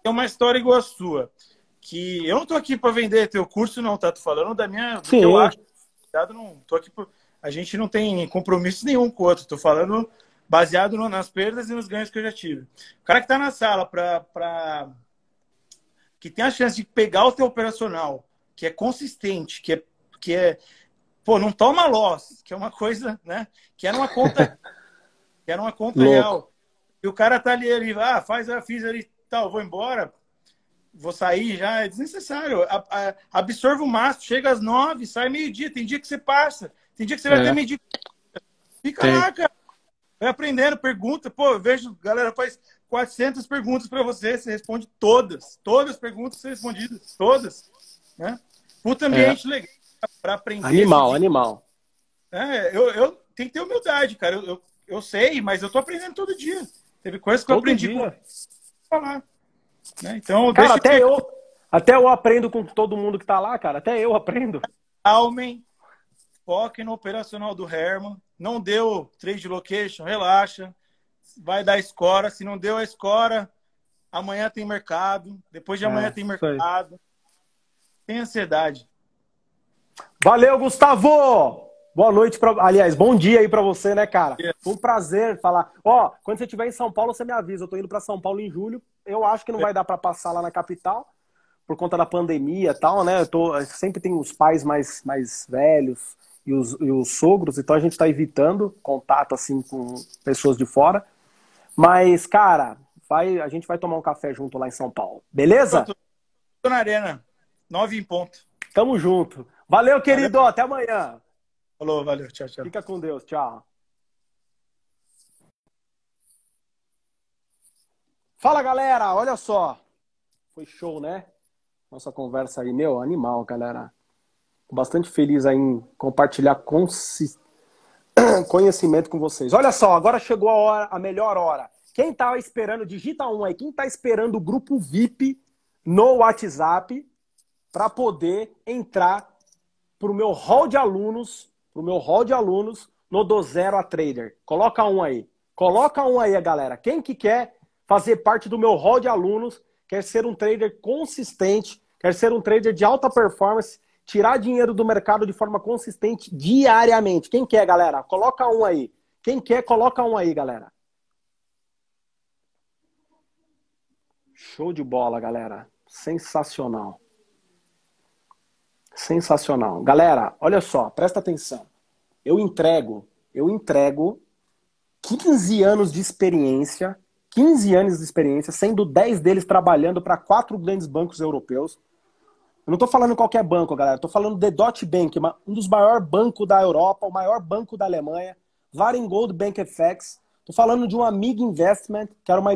é uma história igual a sua. Que eu não tô aqui para vender teu curso, não, tá? Tô falando da minha. Sim. eu acho. Não, tô aqui por... A gente não tem compromisso nenhum com o outro. Tô falando baseado no, nas perdas e nos ganhos que eu já tive. O cara que tá na sala para. Pra... que tem a chance de pegar o teu operacional, que é consistente, que é. Que é pô, não toma loss, que é uma coisa, né? Que era uma conta. [laughs] que era uma conta Louco. real. E o cara tá ali, ele, ah, faz, eu fiz ali, tal, vou embora, vou sair já, é desnecessário. A, a, absorve o mastro, chega às nove, sai meio-dia, tem dia que você passa, tem dia que você vai é. ter meio-dia. Fica tem. lá, cara. Vai aprendendo, pergunta. Pô, eu vejo, galera faz 400 perguntas para você, você responde todas. Todas as perguntas são respondidas, todas. Né? Puta ambiente é. legal para aprender. Animal, animal. É, eu, eu tenho que ter humildade, cara. Eu, eu, eu sei, mas eu tô aprendendo todo dia. Teve coisas que Todo eu aprendi dia. falar. Né? Então, Cara, até eu, Até eu aprendo com todo mundo que tá lá, cara. Até eu aprendo. Almen, foque no operacional do Herman. Não deu trade location, relaxa. Vai dar escora. Se não deu a escora, amanhã tem mercado. Depois de amanhã é, tem mercado. Tem ansiedade. Valeu, Gustavo! Boa noite, pra... aliás, bom dia aí para você, né, cara? Foi um prazer falar. Ó, quando você estiver em São Paulo, você me avisa. Eu tô indo para São Paulo em julho. Eu acho que não vai dar para passar lá na capital por conta da pandemia e tal, né? Eu tô, sempre tem os pais mais, mais velhos e os, e os sogros, então a gente está evitando contato assim com pessoas de fora. Mas, cara, vai, a gente vai tomar um café junto lá em São Paulo. Beleza? Tô na arena. Nove em ponto. Tamo junto. Valeu, querido. Valeu. Até amanhã. Falou, valeu. Tchau, tchau. Fica com Deus. Tchau. Fala, galera. Olha só. Foi show, né? Nossa conversa aí, meu, animal, galera. Tô bastante feliz aí em compartilhar [coughs] conhecimento com vocês. Olha só, agora chegou a hora, a melhor hora. Quem tá esperando, digita um aí. Quem tá esperando o grupo VIP no WhatsApp para poder entrar para o meu hall de alunos, para o meu hall de alunos no do zero a trader. Coloca um aí. Coloca um aí, galera. Quem que quer fazer parte do meu hall de alunos, quer ser um trader consistente, quer ser um trader de alta performance, tirar dinheiro do mercado de forma consistente diariamente. Quem quer, galera? Coloca um aí. Quem quer, coloca um aí, galera. Show de bola, galera. Sensacional. Sensacional. Galera, olha só, presta atenção. Eu entrego, eu entrego 15 anos de experiência, 15 anos de experiência, sendo 10 deles trabalhando para quatro grandes bancos europeus. Eu não estou falando qualquer banco, galera. Estou falando de Deutsche Bank, um dos maiores bancos da Europa, o maior banco da Alemanha, Varengold Bank FX. Estou falando de um Amigo Investment, que era uma,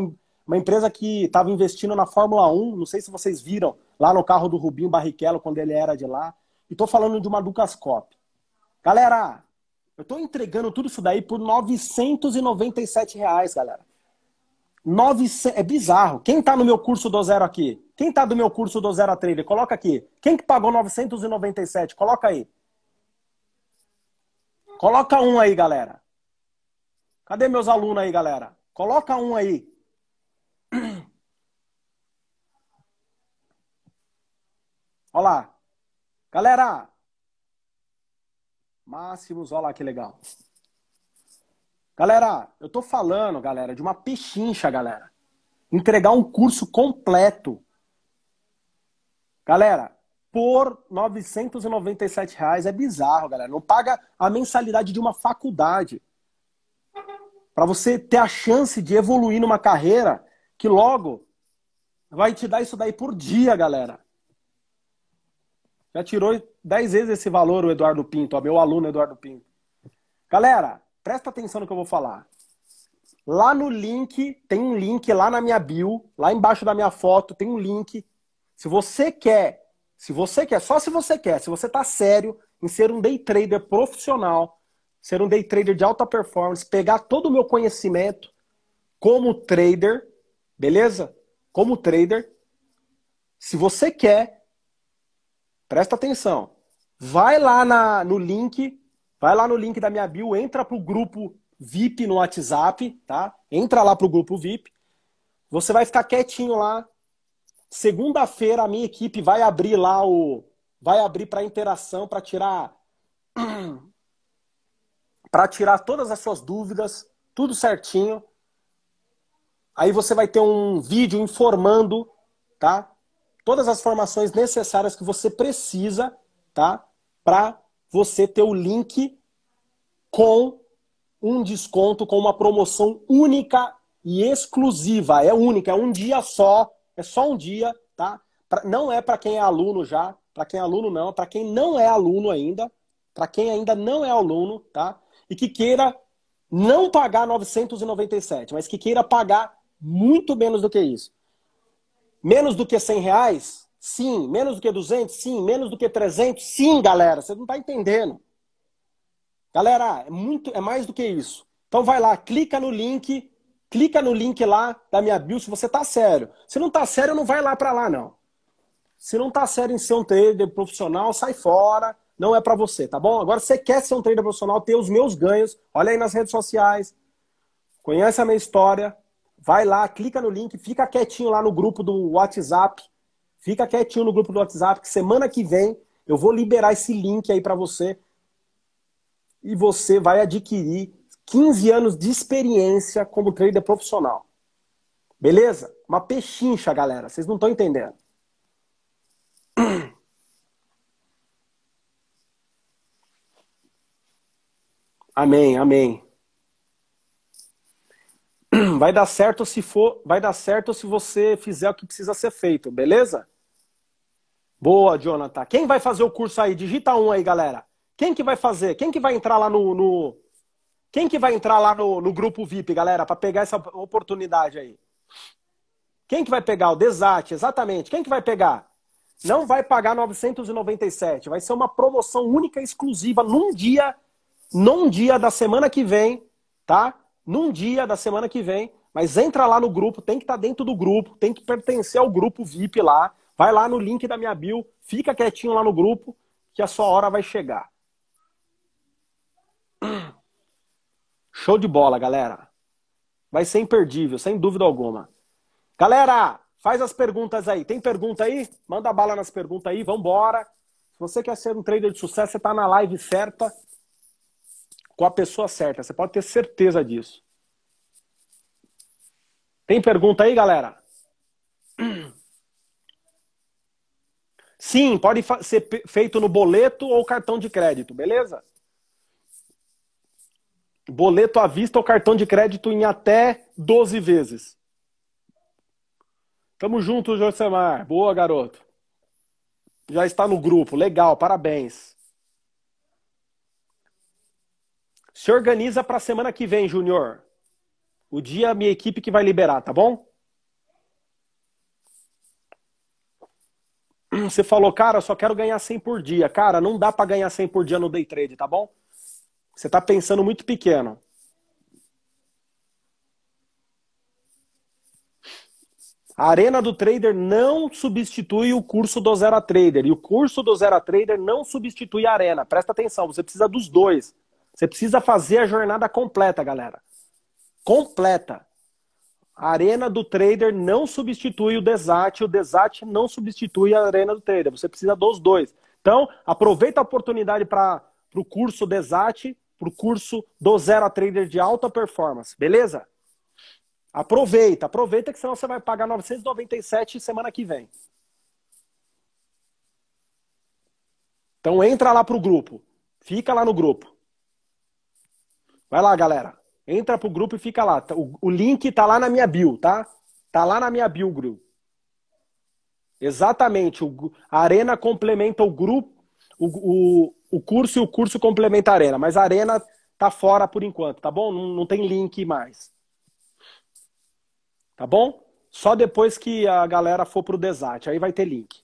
uma empresa que estava investindo na Fórmula 1. Não sei se vocês viram lá no carro do Rubinho Barrichello, quando ele era de lá. E tô falando de uma Ducascop. Galera, eu tô entregando tudo isso daí por 997 reais, galera. 900... É bizarro. Quem tá no meu curso do zero aqui? Quem tá do meu curso do zero a trader? Coloca aqui. Quem que pagou 997? Coloca aí. Coloca um aí, galera. Cadê meus alunos aí, galera? Coloca um aí. Olha lá. Galera! Máximos, olha lá que legal. Galera, eu tô falando, galera, de uma pechincha, galera. Entregar um curso completo. Galera, por 997 reais é bizarro, galera. Não paga a mensalidade de uma faculdade. Para você ter a chance de evoluir numa carreira que logo vai te dar isso daí por dia, galera. Já tirou 10 vezes esse valor o Eduardo Pinto, ó, meu aluno Eduardo Pinto. Galera, presta atenção no que eu vou falar. Lá no link, tem um link lá na minha bio, lá embaixo da minha foto, tem um link. Se você quer, se você quer, só se você quer, se você tá sério em ser um day trader profissional, ser um day trader de alta performance, pegar todo o meu conhecimento como trader, beleza? Como trader. Se você quer, Presta atenção. Vai lá na, no link, vai lá no link da minha bio, entra pro grupo VIP no WhatsApp, tá? Entra lá pro grupo VIP. Você vai ficar quietinho lá. Segunda-feira a minha equipe vai abrir lá o vai abrir para interação para tirar [clears throat] para tirar todas as suas dúvidas, tudo certinho. Aí você vai ter um vídeo informando, tá? Todas as formações necessárias que você precisa, tá? Para você ter o link com um desconto, com uma promoção única e exclusiva. É única, é um dia só, é só um dia, tá? Pra, não é para quem é aluno já, para quem é aluno não, para quem não é aluno ainda, para quem ainda não é aluno, tá? E que queira não pagar 997, mas que queira pagar muito menos do que isso. Menos do que 100 reais? Sim. Menos do que 200? Sim. Menos do que 300? Sim, galera. Você não está entendendo. Galera, é, muito, é mais do que isso. Então vai lá, clica no link, clica no link lá da minha bio se você tá sério. Se não tá sério, não vai lá para lá, não. Se não tá sério em ser um trader profissional, sai fora. Não é para você, tá bom? Agora, se você quer ser um trader profissional, ter os meus ganhos, olha aí nas redes sociais, conhece a minha história, vai lá, clica no link, fica quietinho lá no grupo do WhatsApp. Fica quietinho no grupo do WhatsApp, que semana que vem eu vou liberar esse link aí para você. E você vai adquirir 15 anos de experiência como trader profissional. Beleza? Uma pechincha, galera. Vocês não estão entendendo. [clears throat] Amém, amém. [clears throat] Vai dar certo se for, vai dar certo se você fizer o que precisa ser feito, beleza? Boa, Jonathan. Quem vai fazer o curso aí? Digita um aí, galera. Quem que vai fazer? Quem que vai entrar lá no, no... quem que vai entrar lá no, no grupo VIP, galera, para pegar essa oportunidade aí? Quem que vai pegar o Desate? Exatamente. Quem que vai pegar? Não vai pagar 997. Vai ser uma promoção única, exclusiva, num dia num dia da semana que vem, tá? Num dia da semana que vem, mas entra lá no grupo, tem que estar tá dentro do grupo, tem que pertencer ao grupo VIP lá. Vai lá no link da minha bio, fica quietinho lá no grupo, que a sua hora vai chegar. [clears throat] Show de bola, galera. Vai ser imperdível, sem dúvida alguma. Galera, faz as perguntas aí. Tem pergunta aí? Manda bala nas perguntas aí, vambora. Se você quer ser um trader de sucesso, você está na live certa com a pessoa certa. Você pode ter certeza disso. Tem pergunta aí, galera? Sim, pode ser feito no boleto ou cartão de crédito, beleza? Boleto à vista ou cartão de crédito em até 12 vezes. Tamo junto, Josemar. Boa, garoto. Já está no grupo. Legal, parabéns. Se organiza para a semana que vem, Júnior. O dia minha equipe que vai liberar, tá bom? [clears throat] Você falou, cara, eu só quero ganhar 100 por dia. Cara, não dá para ganhar 100 por dia no day trade, tá bom? Você está pensando muito pequeno. A arena do trader não substitui o curso do Zero Trader. E o curso do Zero Trader não substitui a arena. Presta atenção, você precisa dos dois. Você precisa fazer a jornada completa, galera. Completa. A arena do trader não substitui o Desat, o Desat não substitui a arena do trader. Você precisa dos dois. Então, aproveita a oportunidade para o curso Desat, para o curso do Zero a Trader de alta performance, beleza? Aproveita, aproveita que senão você vai pagar 997 semana que vem. Então entra lá pro grupo. Fica lá no grupo. Vai lá, galera. Entra pro grupo e fica lá. O, o link tá lá na minha bio, tá? Tá lá na minha bio, grupo. Exatamente. O, a arena complementa o grupo, o, o, o curso e o curso complementa a arena. Mas a arena tá fora por enquanto, tá bom? Não, não tem link mais. Tá bom? Só depois que a galera for pro Desat, aí vai ter link.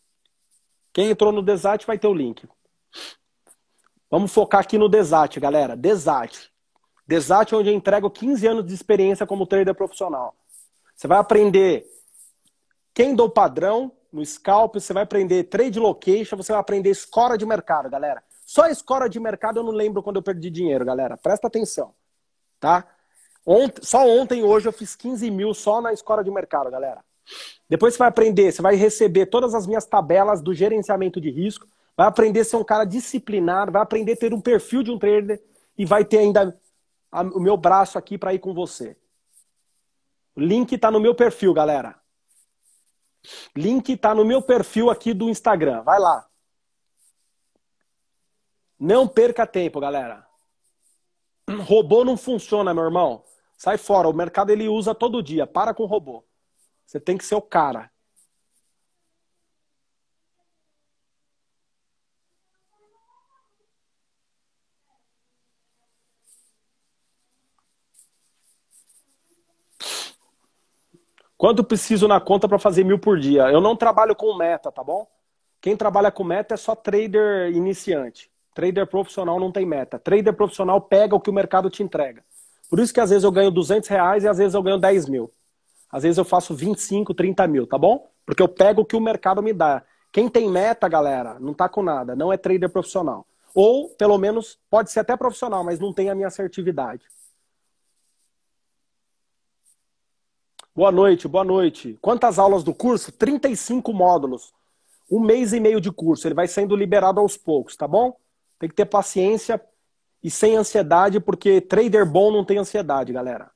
Quem entrou no Desat vai ter o link. Vamos focar aqui no Desat, galera. Desat. Desat é onde eu entrego 15 anos de experiência como trader profissional. Você vai aprender quem dou padrão no scalp, você vai aprender trade location, você vai aprender escora de mercado, galera. Só escora de mercado eu não lembro quando eu perdi dinheiro, galera. Presta atenção, tá? Ontem, só ontem e hoje eu fiz 15 mil só na escora de mercado, galera. Depois você vai aprender, você vai receber todas as minhas tabelas do gerenciamento de risco, vai aprender a ser um cara disciplinado, vai aprender a ter um perfil de um trader e vai ter ainda o meu braço aqui para ir com você. O link está no meu perfil, galera. Link está no meu perfil aqui do Instagram. Vai lá. Não perca tempo, galera. [clears throat] Robô não funciona, meu irmão. Sai fora. O mercado ele usa todo dia. Para com o robô. Você tem que ser o cara. Quanto preciso na conta para fazer mil por dia? Eu não trabalho com meta, tá bom? Quem trabalha com meta é só trader iniciante. Trader profissional não tem meta. Trader profissional pega o que o mercado te entrega. Por isso que às vezes eu ganho 200 reais e às vezes eu ganho 10 mil. Às vezes eu faço 25, 30 mil, tá bom? Porque eu pego o que o mercado me dá. Quem tem meta, galera, não tá com nada, não é trader profissional. Ou, pelo menos, pode ser até profissional, mas não tem a minha assertividade. Boa noite, boa noite. Quantas aulas do curso? 35 módulos. Um mês e meio de curso. Ele vai sendo liberado aos poucos, tá bom? Tem que ter paciência e sem ansiedade, porque trader bom não tem ansiedade, galera.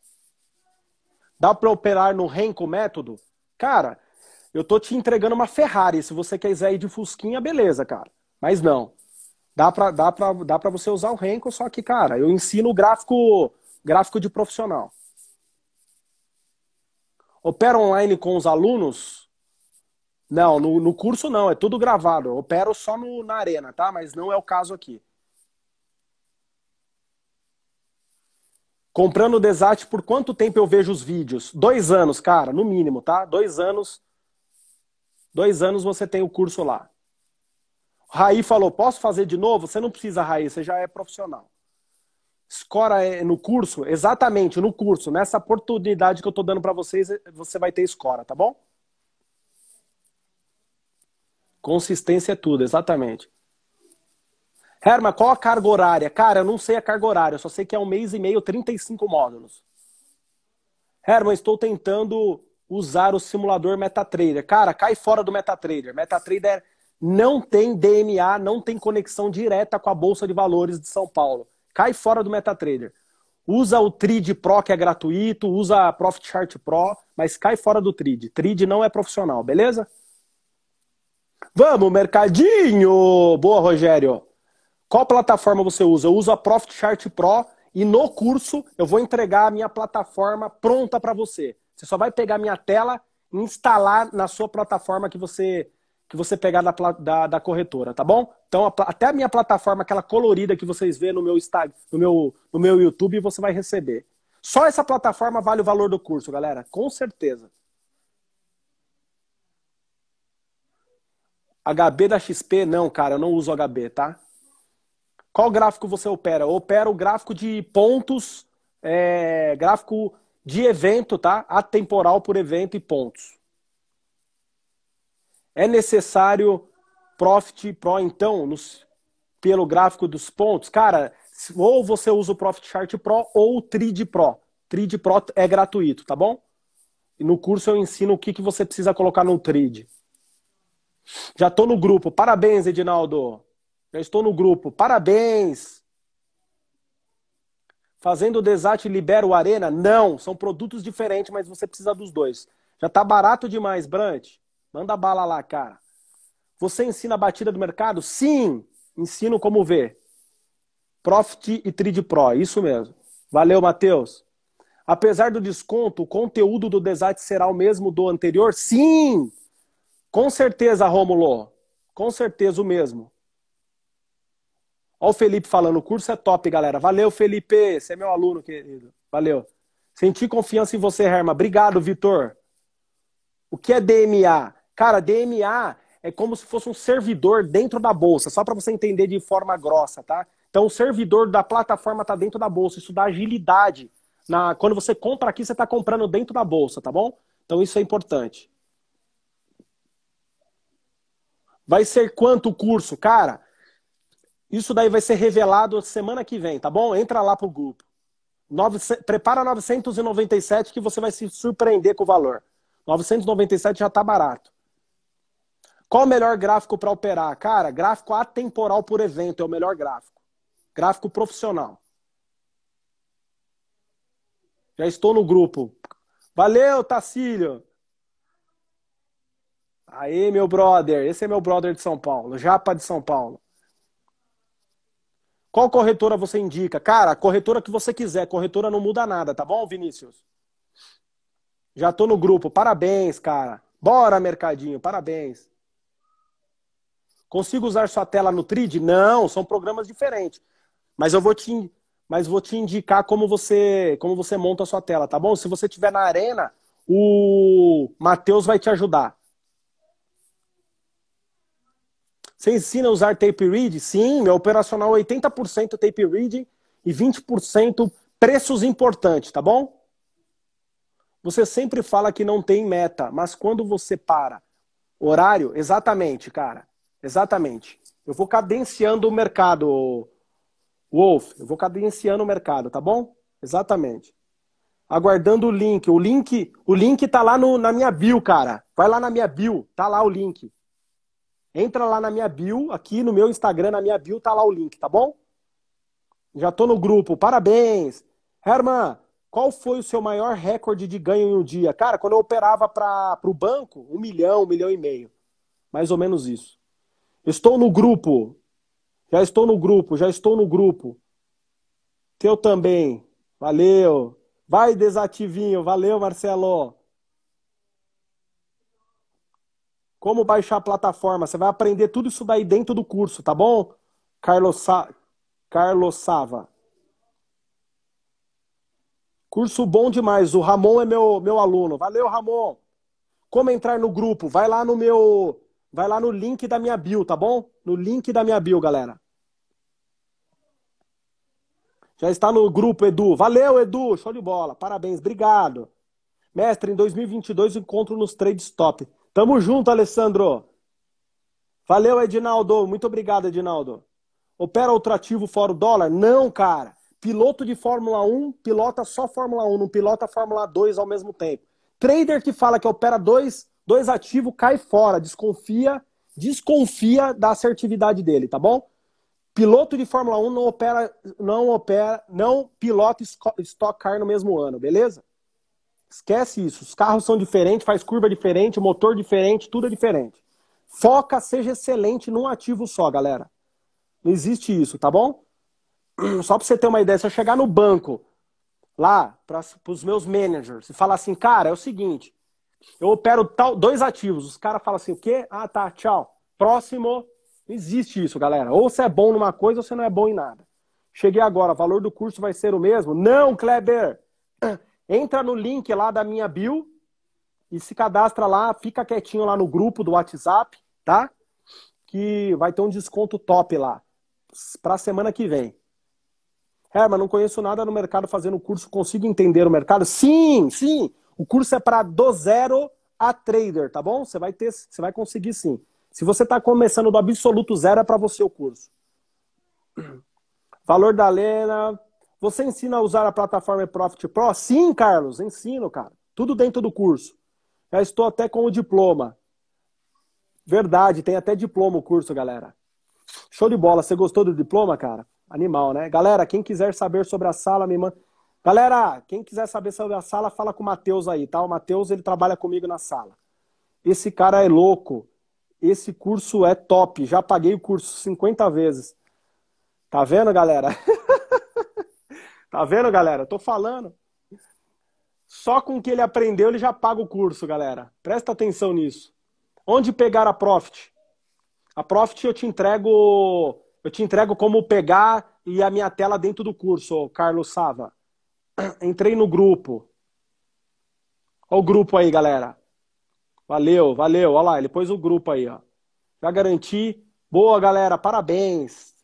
Dá para operar no Renko método? Cara, eu tô te entregando uma Ferrari. Se você quiser ir de Fusquinha, beleza, cara. Mas não. Dá pra, dá pra, dá pra você usar o Renko, só que, cara, eu ensino gráfico, gráfico de profissional. Opera online com os alunos? Não, no, no curso não, é tudo gravado. Eu opero só no, na arena, tá? Mas não é o caso aqui. Comprando o Desat, por quanto tempo eu vejo os vídeos? Dois anos, cara, no mínimo, tá? Dois anos. Dois anos você tem o curso lá. Raí falou: posso fazer de novo? Você não precisa, Raí, você já é profissional. Escora é no curso? Exatamente, no curso. Nessa oportunidade que eu estou dando para vocês, você vai ter escora, tá bom? Consistência é tudo, exatamente. Herma, qual a carga horária? Cara, eu não sei a carga horária, eu só sei que é um mês e meio, 35 módulos. Herman, estou tentando usar o simulador MetaTrader. Cara, cai fora do MetaTrader. MetaTrader não tem DMA, não tem conexão direta com a Bolsa de Valores de São Paulo cai fora do MetaTrader. Usa o Trid Pro, que é gratuito, usa a Profit Chart Pro, mas cai fora do Trid. Trid não é profissional, beleza? Vamos, mercadinho! Boa, Rogério. Qual plataforma você usa? Eu uso a Profit Chart Pro e no curso eu vou entregar a minha plataforma pronta para você. Você só vai pegar minha tela e instalar na sua plataforma que você que você pegar da, da, da corretora, tá bom? Então, a, até a minha plataforma, aquela colorida que vocês vê no meu Instagram, no meu, no meu YouTube, você vai receber. Só essa plataforma vale o valor do curso, galera. Com certeza. HB da XP, não, cara, eu não uso HB, tá? Qual gráfico você opera? Eu opero o gráfico de pontos, é, gráfico de evento, tá? Atemporal por evento e pontos. É necessário Profit Pro, então, nos, pelo gráfico dos pontos? Cara, ou você usa o Profit Chart Pro ou o Trid Pro. Trid Pro é gratuito, tá bom? E no curso eu ensino o que, que você precisa colocar no Trid. Já estou no grupo. Parabéns, Edinaldo. Já estou no grupo. Parabéns. Fazendo o Desat libera o Arena? Não, são produtos diferentes, mas você precisa dos dois. Já está barato demais, Brant. Manda bala lá, cara. Você ensina a batida do mercado? Sim! Ensino como ver. Profit e Trade Pro, isso mesmo. Valeu, Matheus. Apesar do desconto, o conteúdo do Desat será o mesmo do anterior? Sim! Com certeza, Rômulo. Com certeza o mesmo. Olha o Felipe falando, o curso é top, galera. Valeu, Felipe. Você é meu aluno, querido. Valeu. Senti confiança em você, Herma. Obrigado, Vitor. O que é DMA? Cara, DMA é como se fosse um servidor dentro da bolsa, só para você entender de forma grossa, tá? Então o servidor da plataforma está dentro da bolsa, isso dá agilidade. Na, quando você compra aqui, você está comprando dentro da bolsa, tá bom? Então isso é importante. Vai ser quanto o curso? Cara, isso daí vai ser revelado semana que vem, tá bom? Entra lá pro grupo. Nove, prepara 997 que você vai se surpreender com o valor. 997 já tá barato. Qual o melhor gráfico para operar? Cara, gráfico atemporal por evento é o melhor gráfico. Gráfico profissional. Já estou no grupo. Valeu, Tacílio. Aí, meu brother. Esse é meu brother de São Paulo. Japa de São Paulo. Qual corretora você indica? Cara, corretora que você quiser. Corretora não muda nada, tá bom, Vinícius? Já tô no grupo. Parabéns, cara. Bora, mercadinho. Parabéns. Consigo usar sua tela no Trid? Não, são programas diferentes. Mas eu vou te, mas vou te indicar como você, como você monta a sua tela, tá bom? Se você estiver na arena, o Matheus vai te ajudar. Você ensina a usar tape read? Sim, meu operacional 80% é tape read e 20% preços importantes, tá bom? Você sempre fala que não tem meta, mas quando você para Horário? Exatamente, cara. Exatamente. Eu vou cadenciando o mercado, Wolf. Eu vou cadenciando o mercado, tá bom? Exatamente. Aguardando o link. O link, o link tá lá no, na minha bio, cara. Vai lá na minha bio, tá lá o link. Entra lá na minha bio, aqui no meu Instagram, na minha bio, tá lá o link, tá bom? Já tô no grupo. Parabéns. Herman, qual foi o seu maior recorde de ganho em um dia? Cara, quando eu operava para o banco, um milhão, um milhão e meio. Mais ou menos isso. Estou no grupo. Já estou no grupo, já estou no grupo. Teu também. Valeu. Vai, desativinho. Valeu, Marcelo. Como baixar a plataforma? Você vai aprender tudo isso daí dentro do curso, tá bom? Carlos, Sa... Carlos Sava. Curso bom demais. O Ramon é meu, meu aluno. Valeu, Ramon. Como entrar no grupo? Vai lá no meu. Vai lá no link da minha bio, tá bom? No link da minha bio, galera. Já está no grupo, Edu. Valeu, Edu. Show de bola. Parabéns. Obrigado. Mestre, em 2022 encontro nos trades top. Tamo junto, Alessandro. Valeu, Edinaldo. Muito obrigado, Edinaldo. Opera outro ativo fora o dólar? Não, cara. Piloto de Fórmula 1 pilota só Fórmula 1, não pilota Fórmula 2 ao mesmo tempo. Trader que fala que opera dois, dois ativos cai fora, desconfia, desconfia da assertividade dele, tá bom? Piloto de Fórmula 1 não opera, não opera, não pilota Stock Car no mesmo ano, beleza? Esquece isso. Os carros são diferentes, faz curva diferente, motor diferente, tudo é diferente. Foca, seja excelente num ativo só, galera. Não existe isso, tá bom? [clears throat] só para você ter uma ideia, se eu chegar no banco, lá, para os meus managers, e falar assim, cara, é o seguinte, eu opero tal, dois ativos, os caras falam assim, o quê? Ah, tá, tchau. Próximo, não existe isso, galera. Ou você é bom numa coisa ou você não é bom em nada. Cheguei agora, valor do curso vai ser o mesmo? Não, Kleber! [clears throat] Entra no link lá da minha bio e se cadastra lá, fica quietinho lá no grupo do WhatsApp, tá? Que vai ter um desconto top lá para a semana que vem. É, mas não conheço nada no mercado fazendo curso, consigo entender o mercado? Sim, sim. O curso é para do zero a trader, tá bom? Você vai ter, você vai conseguir sim. Se você está começando do absoluto zero, é para você o curso. Valor da Lena. Você ensina a usar a plataforma Profit Pro? Sim, Carlos, ensino, cara. Tudo dentro do curso. Já estou até com o diploma. Verdade, tem até diploma o curso, galera. Show de bola. Você gostou do diploma, cara? Animal, né? Galera, quem quiser saber sobre a sala, me manda. Galera, quem quiser saber sobre a sala, fala com o Matheus aí, tá? O Matheus, ele trabalha comigo na sala. Esse cara é louco. Esse curso é top. Já paguei o curso 50 vezes. Tá vendo, galera? [laughs] tá vendo, galera? Tô falando. Só com o que ele aprendeu, ele já paga o curso, galera. Presta atenção nisso. Onde pegar a Profit? A Profit eu te entrego eu te entrego como pegar e a minha tela dentro do curso, Carlos Sava. Entrei no grupo. Olha o grupo aí, galera. Valeu, valeu. Olha lá, ele pôs o grupo aí, ó. Já garanti. Boa, galera, parabéns.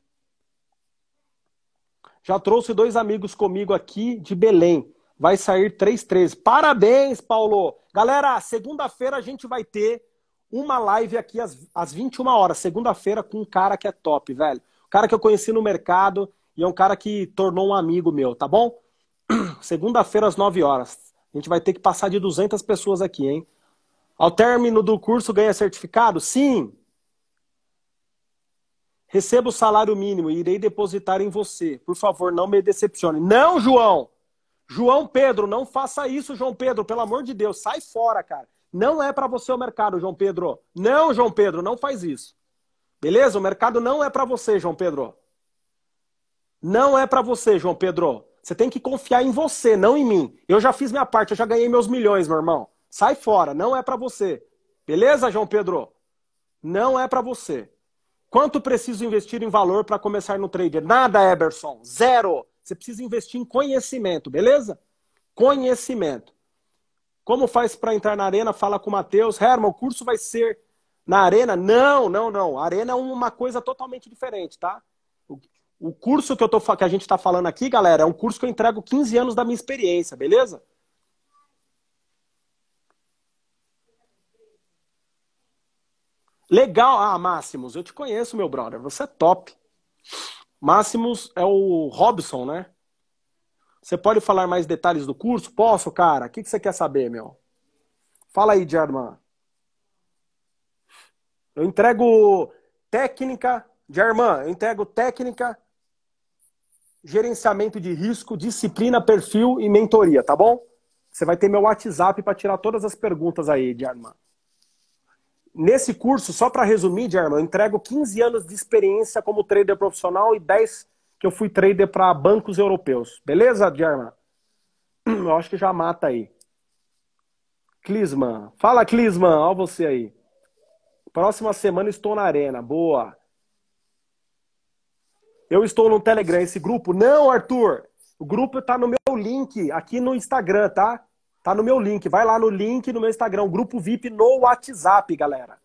Já trouxe dois amigos comigo aqui de Belém. Vai sair 3-13. Parabéns, Paulo. Galera, segunda-feira a gente vai ter uma live aqui às, às 21 horas, segunda-feira, com um cara que é top, velho cara que eu conheci no mercado e é um cara que tornou um amigo meu, tá bom? [clears throat] Segunda-feira às 9 horas. A gente vai ter que passar de 200 pessoas aqui, hein? Ao término do curso ganha certificado? Sim. Receba o salário mínimo e irei depositar em você. Por favor, não me decepcione. Não, João! João Pedro, não faça isso, João Pedro, pelo amor de Deus, sai fora, cara. Não é para você o mercado, João Pedro. Não, João Pedro, não faz isso. Beleza? O mercado não é para você, João Pedro. Não é para você, João Pedro. Você tem que confiar em você, não em mim. Eu já fiz minha parte, eu já ganhei meus milhões, meu irmão. Sai fora, não é para você. Beleza, João Pedro? Não é para você. Quanto preciso investir em valor para começar no trader? Nada, Eberson. Zero. Você precisa investir em conhecimento, beleza? Conhecimento. Como faz para entrar na arena? Fala com o Matheus. Herman, o curso vai ser na arena, não, não, não. A arena é uma coisa totalmente diferente, tá? O, curso que, eu tô, que a gente está falando aqui, galera, é um curso que eu entrego 15 anos da minha experiência, beleza? Legal. Ah, Máximos, eu te conheço, meu brother. Você é top. Máximos é o Robson, né? Você pode falar mais detalhes do curso? Posso, cara? O que você quer saber, meu? Fala aí, German. Eu entrego técnica, German, eu entrego técnica, gerenciamento de risco, disciplina, perfil e mentoria, tá bom? Você vai ter meu WhatsApp para tirar todas as perguntas aí, German. Nesse curso, só para resumir, German, eu entrego 15 anos de experiência como trader profissional e 10 que eu fui trader para bancos europeus. Beleza, German? [clears throat] Eu acho que já mata aí. Clisman. Fala, Clisman. Olha você aí. Próxima semana estou na arena. Boa. Eu estou no Telegram. Esse grupo? Não, Arthur. O grupo está no meu link aqui no Instagram, tá? Tá no meu link. Vai lá no link no meu Instagram. Grupo VIP no WhatsApp, galera.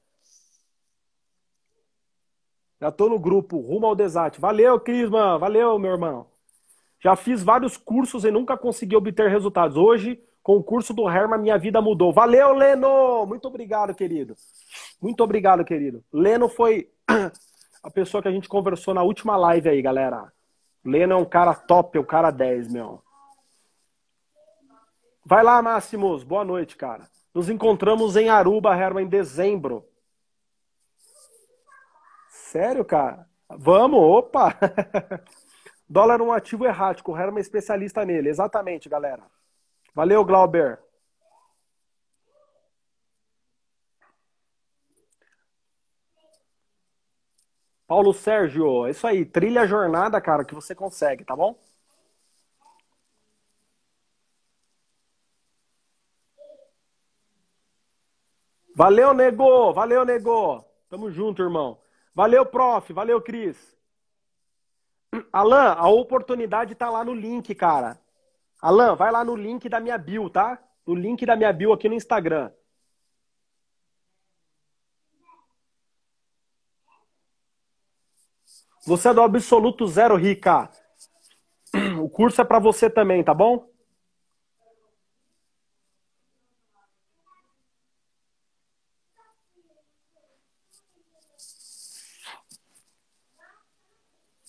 Já tô no grupo, rumo ao desate. Valeu, Crisman. Valeu, meu irmão. Já fiz vários cursos e nunca consegui obter resultados. Hoje, com o curso do Herman, minha vida mudou. Valeu, Leno! Muito obrigado, querido. Muito obrigado, querido. Leno foi a pessoa que a gente conversou na última live aí, galera. Leno é um cara top, é um cara 10, meu. Vai lá, Máximos. Boa noite, cara. Nos encontramos em Aruba, Herman, em dezembro. Sério, cara? Vamos, opa! [laughs] Dólar é um ativo errático. O Herman é especialista nele. Exatamente, galera. Valeu, Glauber. Paulo Sérgio, é isso aí. Trilha a jornada, cara, que você consegue, tá bom? Valeu, nego! Valeu, nego! Tamo junto, irmão. Valeu, prof. Valeu, Cris. Alan, a oportunidade tá lá no link, cara. Alan, vai lá no link da minha bio, tá? No link da minha bio aqui no Instagram. Você é do absoluto zero, Rica. O curso é para você também, tá bom?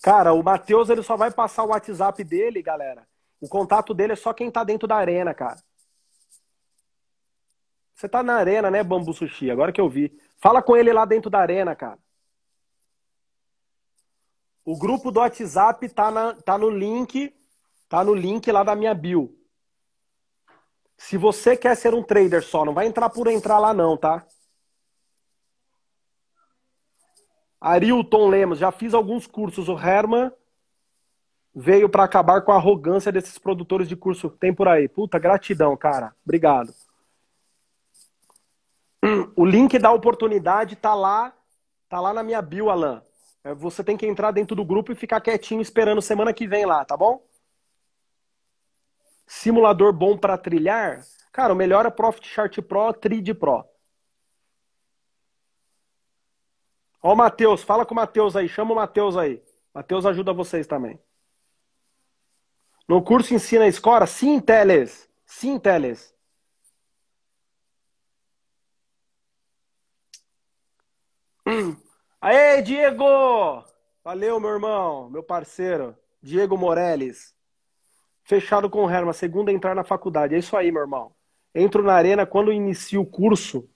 Cara, o Matheus ele só vai passar o WhatsApp dele, galera. O contato dele é só quem tá dentro da arena, cara. Você tá na arena, né, Bambu Sushi? Agora que eu vi. Fala com ele lá dentro da arena, cara. O grupo do WhatsApp tá, na, tá no link, tá no link lá da minha bio. Se você quer ser um trader só, não vai entrar por entrar lá não, tá? Arilton Lemos, já fiz alguns cursos. O Herman veio para acabar com a arrogância desses produtores de curso. Tem por aí. Puta, gratidão, cara. Obrigado. O link da oportunidade tá lá, tá lá na minha bio, Alan. É, você tem que entrar dentro do grupo e ficar quietinho esperando semana que vem lá, tá bom? Simulador bom para trilhar? Cara, o melhor é Profit Chart Pro, Trid Pro. Ó o Matheus, fala com o Matheus aí, chama o Matheus aí. Matheus ajuda vocês também. No curso ensina escola? Sim, Teles. Sim, Teles. [clears throat] Aê, Diego! Valeu, meu irmão, meu parceiro. Diego Morelles. Fechado com o Herman, segunda entrar na faculdade. É isso aí, meu irmão. Entro na arena quando inicio o curso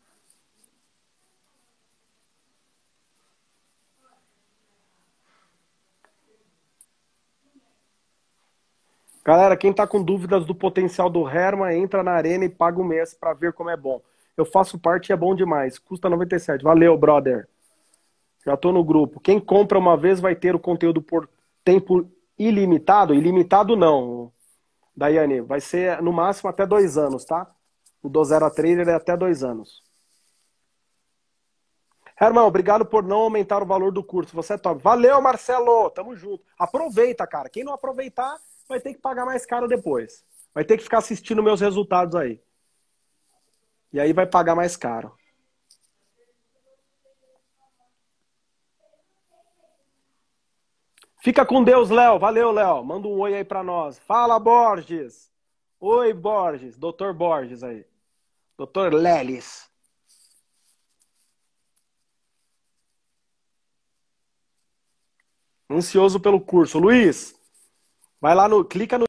Galera, quem tá com dúvidas do potencial do Herman, entra na arena e paga o mês para ver como é bom. Eu faço parte e é bom demais. Custa 97. Valeu, brother. Já tô no grupo. Quem compra uma vez vai ter o conteúdo por tempo ilimitado? Ilimitado não, Daiane. Vai ser no máximo até dois anos, tá? O do 0 a 3 ele é até dois anos. Herman, obrigado por não aumentar o valor do curso. Você é top. Valeu, Marcelo. Tamo junto. Aproveita, cara. Quem não aproveitar, vai ter que pagar mais caro depois. Vai ter que ficar assistindo meus resultados aí. E aí vai pagar mais caro. Fica com Deus, Léo. Valeu, Léo. Manda um oi aí para nós. Fala, Borges. Oi, Borges. Doutor Borges aí. Doutor Lelis. Ansioso pelo curso. Luiz, vai lá no. Clica no.